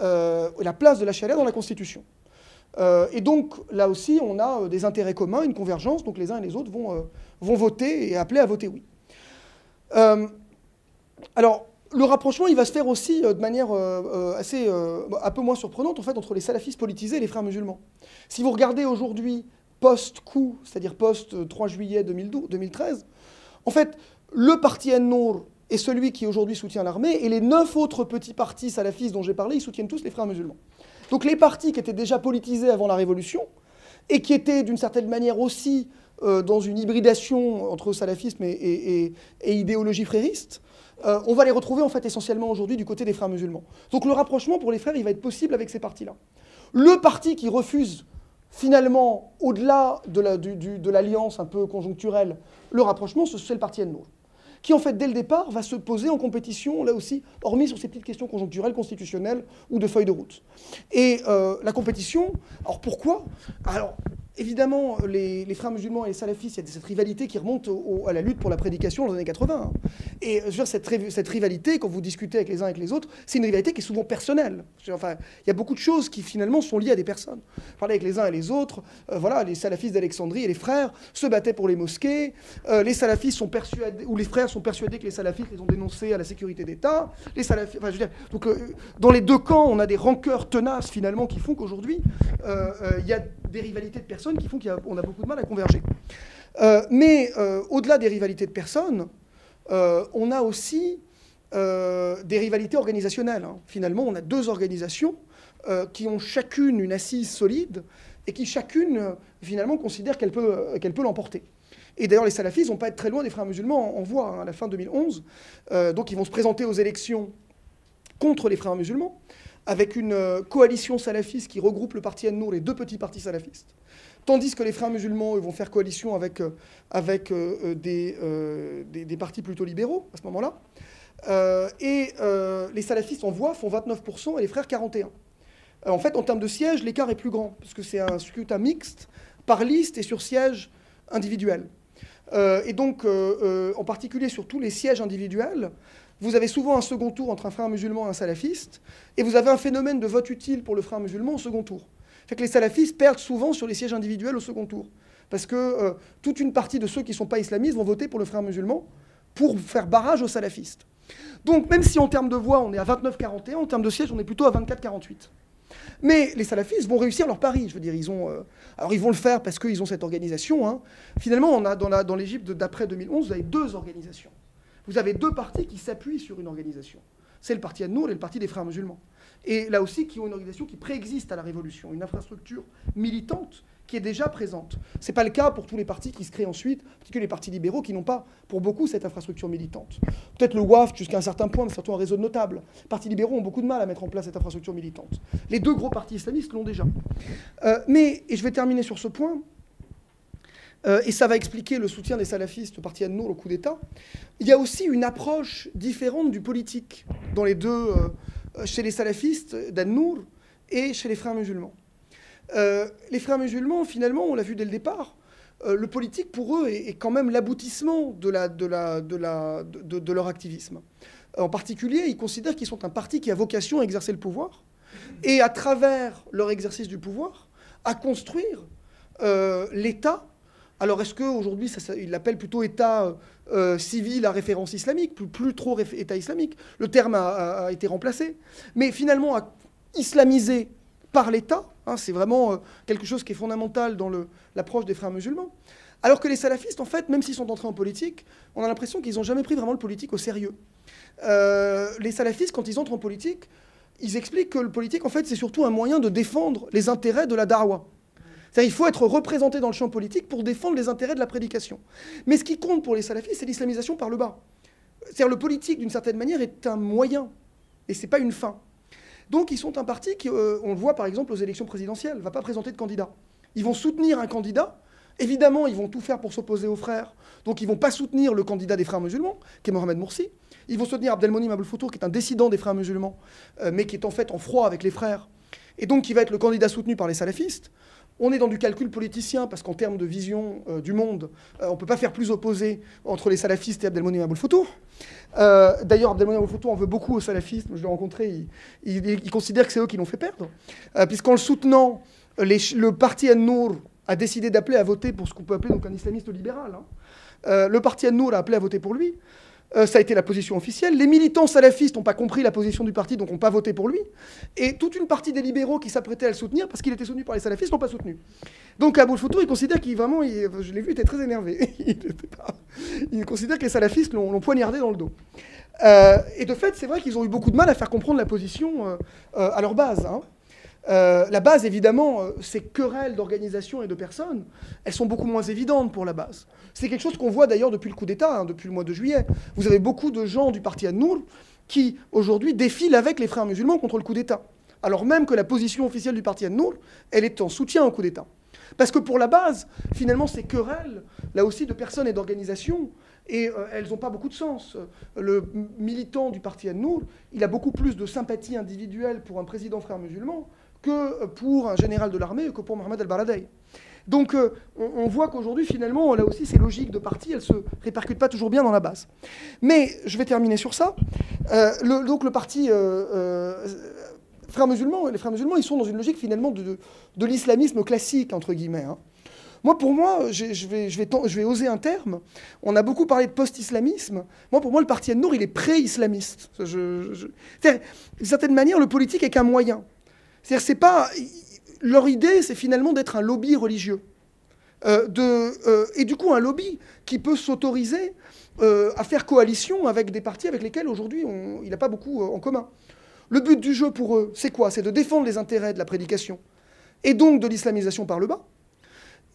la place de la charia dans la Constitution. Et donc, là aussi, on a des intérêts communs, une convergence, donc les uns et les autres vont, vont voter et appeler à voter oui. alors, le rapprochement, il va se faire aussi de manière assez, un peu moins surprenante, en fait, entre les salafistes politisés et les frères musulmans. Si vous regardez aujourd'hui, post-coup, c'est-à-dire post-3 juillet 2013, en fait, le parti En-Nour est celui qui aujourd'hui soutient l'armée, et les neuf autres petits partis salafistes dont j'ai parlé, ils soutiennent tous les frères musulmans. Donc les partis qui étaient déjà politisés avant la Révolution, et qui étaient d'une certaine manière aussi euh, dans une hybridation entre salafisme et, idéologie frériste, euh, on va les retrouver en fait essentiellement aujourd'hui du côté des frères musulmans. Donc le rapprochement pour les frères, il va être possible avec ces partis-là. Le parti qui refuse finalement, au-delà de l'alliance un peu conjoncturelle, le rapprochement, c'est le parti Ennour qui en fait dès le départ va se poser en compétition, là aussi, hormis sur ces petites questions conjoncturelles, constitutionnelles ou de feuilles de route. Et euh, la compétition, alors pourquoi? Alors évidemment, les, frères musulmans et les salafistes, il y a cette rivalité qui remonte à la lutte pour la prédication dans les années 80. Hein. Et veux dire, cette, cette, rivalité, quand vous discutez avec les uns et avec les autres, c'est une rivalité qui est souvent personnelle. Enfin, il y a beaucoup de choses qui finalement sont liées à des personnes. Parler avec les uns et les autres, euh, voilà, les salafistes d'Alexandrie et les frères se battaient pour les mosquées. Euh, les salafistes sont persuadés, ou les frères sont persuadés que les salafistes les ont dénoncés à la sécurité d'État. Les salafistes, enfin, donc euh, dans les deux camps, on a des rancœurs tenaces finalement qui font qu'aujourd'hui, il y a des rivalités de personnes qui font qu'on a, beaucoup de mal à converger. Euh, mais euh, au-delà des rivalités de personnes, euh, on a aussi des rivalités organisationnelles. Hein. Finalement, on a deux organisations qui ont chacune une assise solide et qui chacune, finalement, considère qu'elle peut, peut l'emporter. Et d'ailleurs, les salafistes vont pas être très loin des frères musulmans. On voit hein, à la fin 2011. donc, ils vont se présenter aux élections contre les frères musulmans avec une euh, coalition salafiste qui regroupe le parti An-Nour et deux petits partis salafistes, tandis que les frères musulmans vont faire coalition avec, euh, avec euh, des, des, partis plutôt libéraux à ce moment-là. et les salafistes en voix font 29% et les frères 41%. en fait, en termes de sièges, l'écart est plus grand, parce que c'est un scrutin mixte par liste et sur siège individuel. et donc, en particulier sur tous les sièges individuels, vous avez souvent un second tour entre un frère musulman et un salafiste, et vous avez un phénomène de vote utile pour le frère musulman au second tour. Fait que les salafistes perdent souvent sur les sièges individuels au second tour. Parce que euh, toute une partie de ceux qui ne sont pas islamistes vont voter pour le frère musulman pour faire barrage aux salafistes. Donc même si en termes de voix on est à 29-41, en termes de sièges on est plutôt à 24-48. Mais les salafistes vont réussir leur pari. Je veux dire, ils. Euh, alors, ils vont le faire parce qu'ils ont cette organisation. Hein. Finalement, on a dans l'Égypte d'après 2011, vous avez deux organisations. Vous avez deux partis qui s'appuient sur une organisation. C'est le parti An-Nour et le parti des frères musulmans. Et là aussi, qui ont une organisation qui préexiste à la révolution, une infrastructure militante qui est déjà présente. Ce n'est pas le cas pour tous les partis qui se créent ensuite, en particulier les partis libéraux qui n'ont pas, pour beaucoup, cette infrastructure militante. Peut-être le WAF jusqu'à un certain point, mais surtout un réseau notable. Les partis libéraux ont beaucoup de mal à mettre en place cette infrastructure militante. Les deux gros partis islamistes l'ont déjà. Euh, mais, et je vais terminer sur ce point, euh, et ça va expliquer le soutien des salafistes au parti An-Nour au coup d'État, il y a aussi une approche différente du politique dans les deux, euh, chez les salafistes d'An-Nour et chez les frères musulmans. Euh, les frères musulmans, finalement, on l'a vu dès le départ, euh, le politique pour eux est, quand même l'aboutissement de, leur activisme. En particulier, ils considèrent qu'ils sont un parti qui a vocation à exercer le pouvoir et à travers leur exercice du pouvoir, à construire euh, l'État. Alors est-ce qu'aujourd'hui, ils l'appellent plutôt État civil à référence islamique, plus, trop État islamique? Le terme a, été remplacé. Mais finalement, à islamiser par l'État, hein, c'est vraiment euh, quelque chose qui est fondamental dans l'approche des frères musulmans. Alors que les salafistes, en fait, même s'ils sont entrés en politique, on a l'impression qu'ils n'ont jamais pris vraiment le politique au sérieux. Euh, les salafistes, quand ils entrent en politique, ils expliquent que le politique, en fait, c'est surtout un moyen de défendre les intérêts de la darwa. Il faut être représenté dans le champ politique pour défendre les intérêts de la prédication. Mais ce qui compte pour les salafistes, c'est l'islamisation par le bas. C'est-à-dire le politique, d'une certaine manière, est un moyen, et ce n'est pas une fin. Donc ils sont un parti qui, euh, on le voit par exemple aux élections présidentielles, ne va pas présenter de candidat. Ils vont soutenir un candidat. Évidemment, ils vont tout faire pour s'opposer aux frères. Donc ils ne vont pas soutenir le candidat des frères musulmans, qui est Mohamed Morsi. Ils vont soutenir Abdelmonim Aboulfoutour, qui est un dissident des frères musulmans, euh, mais qui est en fait en froid avec les frères. Et donc qui va être le candidat soutenu par les salafistes. On est dans du calcul politicien parce qu'en termes de vision euh, du monde, on ne peut pas faire plus opposé entre les salafistes et Abdelmonim Aboulfoutour. Euh, D'ailleurs, Abdelmonem Aboulfoutour en veut beaucoup aux salafistes. Je l'ai rencontré, il, considère que c'est eux qui l'ont fait perdre. Euh, Puisqu'en le soutenant, le parti An-Nour a décidé d'appeler à voter pour ce qu'on peut appeler donc un islamiste libéral. Hein. Euh, le parti An-Nour a appelé à voter pour lui. Euh, ça a été la position officielle. Les militants salafistes n'ont pas compris la position du parti, donc n'ont pas voté pour lui. Et toute une partie des libéraux qui s'apprêtaient à le soutenir, parce qu'il était soutenu par les salafistes, n'ont pas soutenu. Donc Aboul Foutou, il considère qu'il vraiment, je l'ai vu, était très énervé. [LAUGHS] il, considère que les salafistes l'ont poignardé dans le dos. Euh, et de fait, c'est vrai qu'ils ont eu beaucoup de mal à faire comprendre la position euh, à leur base. Hein. Euh, la base, évidemment, euh, ces querelles d'organisation et de personnes, elles sont beaucoup moins évidentes pour la base. C'est quelque chose qu'on voit d'ailleurs depuis le coup d'État, hein, depuis le mois de juillet. Vous avez beaucoup de gens du parti An-Nour qui, aujourd'hui, défilent avec les frères musulmans contre le coup d'État. Alors même que la position officielle du parti An-Nour, elle est en soutien au coup d'État. Parce que pour la base, finalement, ces querelles, là aussi, de personnes et d'organisations, et euh, elles n'ont pas beaucoup de sens. Le militant du parti An-Nour, il a beaucoup plus de sympathie individuelle pour un président frère musulman que pour un général de l'armée que pour Mohamed El-Baradei. Donc euh, on, voit qu'aujourd'hui, finalement, là aussi, ces logiques de parti, elles se répercutent pas toujours bien dans la base. Mais je vais terminer sur ça. Euh, donc le parti euh, frères musulmans, les frères musulmans, ils sont dans une logique finalement de, l'islamisme classique, entre guillemets. Hein. Moi, pour moi, je vais, je, vais, je vais oser un terme. On a beaucoup parlé de post-islamisme. Moi, pour moi, le parti An-Nour, il est pré-islamiste. D'une certaine manière, le politique est qu'un moyen. C'est-à-dire, c'est pas. Leur idée, c'est finalement d'être un lobby religieux. Euh, euh, et du coup, un lobby qui peut s'autoriser euh, à faire coalition avec des partis avec lesquels aujourd'hui il n'a pas beaucoup en commun. Le but du jeu pour eux, c'est quoi? C'est de défendre les intérêts de la prédication et donc de l'islamisation par le bas,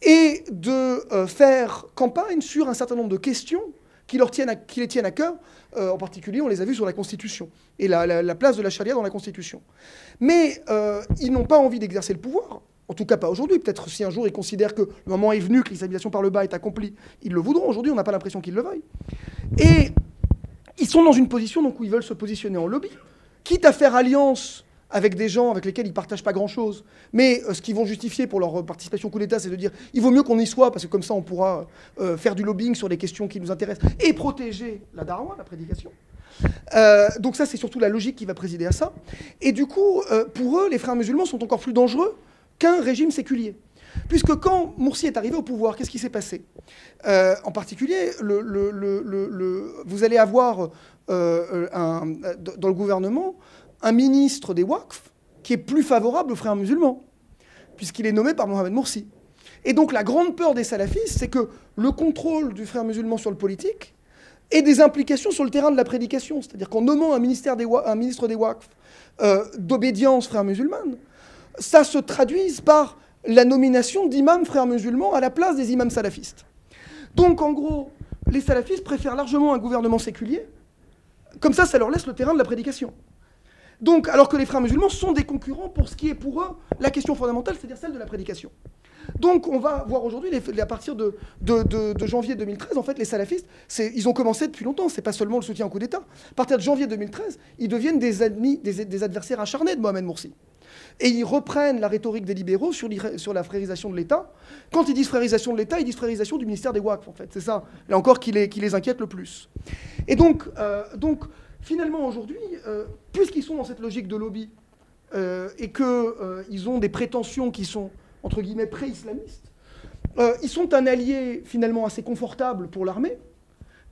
et de faire campagne sur un certain nombre de questions qui les tiennent à cœur. Euh, en particulier, on les a vus sur la Constitution et la, place de la charia dans la Constitution. Mais euh, ils n'ont pas envie d'exercer le pouvoir. En tout cas, pas aujourd'hui. Peut-être si un jour ils considèrent que le moment est venu, que l'islamisation par le bas est accomplie, ils le voudront. Aujourd'hui, on n'a pas l'impression qu'ils le veuillent. Et ils sont dans une position donc, où ils veulent se positionner en lobby, quitte à faire alliance avec des gens avec lesquels ils ne partagent pas grand-chose. Mais euh, ce qu'ils vont justifier pour leur participation au coup d'État, c'est de dire il vaut mieux qu'on y soit, parce que comme ça, on pourra euh, faire du lobbying sur les questions qui nous intéressent et protéger la darwa, la prédication. Euh, donc ça, c'est surtout la logique qui va présider à ça. Et du coup, pour eux, les frères musulmans sont encore plus dangereux qu'un régime séculier. Puisque quand Moursi est arrivé au pouvoir, qu'est-ce qui s'est passé? En particulier, vous allez avoir dans le gouvernement un ministre des Waqf qui est plus favorable aux frères musulmans, puisqu'il est nommé par Mohamed Morsi. Et donc la grande peur des salafistes, c'est que le contrôle du frère musulman sur le politique ait des implications sur le terrain de la prédication. C'est-à-dire qu'en nommant un, ministère des, ministre des Waqf euh, d'obédience frère musulmane, ça se traduise par la nomination d'imams frères musulmans à la place des imams salafistes. Donc en gros, les salafistes préfèrent largement un gouvernement séculier. Comme ça, ça leur laisse le terrain de la prédication. Donc, alors que les frères musulmans sont des concurrents pour ce qui est pour eux la question fondamentale, c'est-à-dire celle de la prédication. Donc, on va voir aujourd'hui, à partir de, janvier 2013, en fait, les salafistes, ils ont commencé depuis longtemps. C'est pas seulement le soutien au coup d'État. À partir de janvier 2013, ils deviennent des, ennemis, des, adversaires acharnés de Mohamed Morsi. Et ils reprennent la rhétorique des libéraux sur, la frérisation de l'État. Quand ils disent frérisation de l'État, ils disent frérisation du ministère des WAC, en fait. C'est ça, là encore, qui les, qui les inquiète le plus. Et donc, euh, donc finalement, aujourd'hui, euh, puisqu'ils sont dans cette logique de lobby euh, et qu'ils ont des prétentions qui sont entre guillemets pré-islamistes, euh, ils sont un allié finalement assez confortable pour l'armée,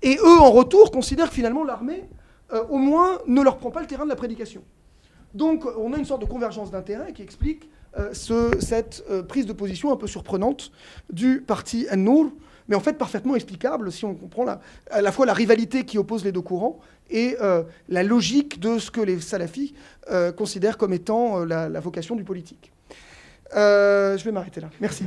et eux en retour considèrent que finalement l'armée, euh, au moins, ne leur prend pas le terrain de la prédication. Donc on a une sorte de convergence d'intérêts qui explique euh, cette prise de position un peu surprenante du parti An-Nour, mais en fait parfaitement explicable si on comprend à la fois la rivalité qui oppose les deux courants et la logique de ce que les salafis considèrent comme étant la vocation du politique. Euh, je vais m'arrêter là. Merci.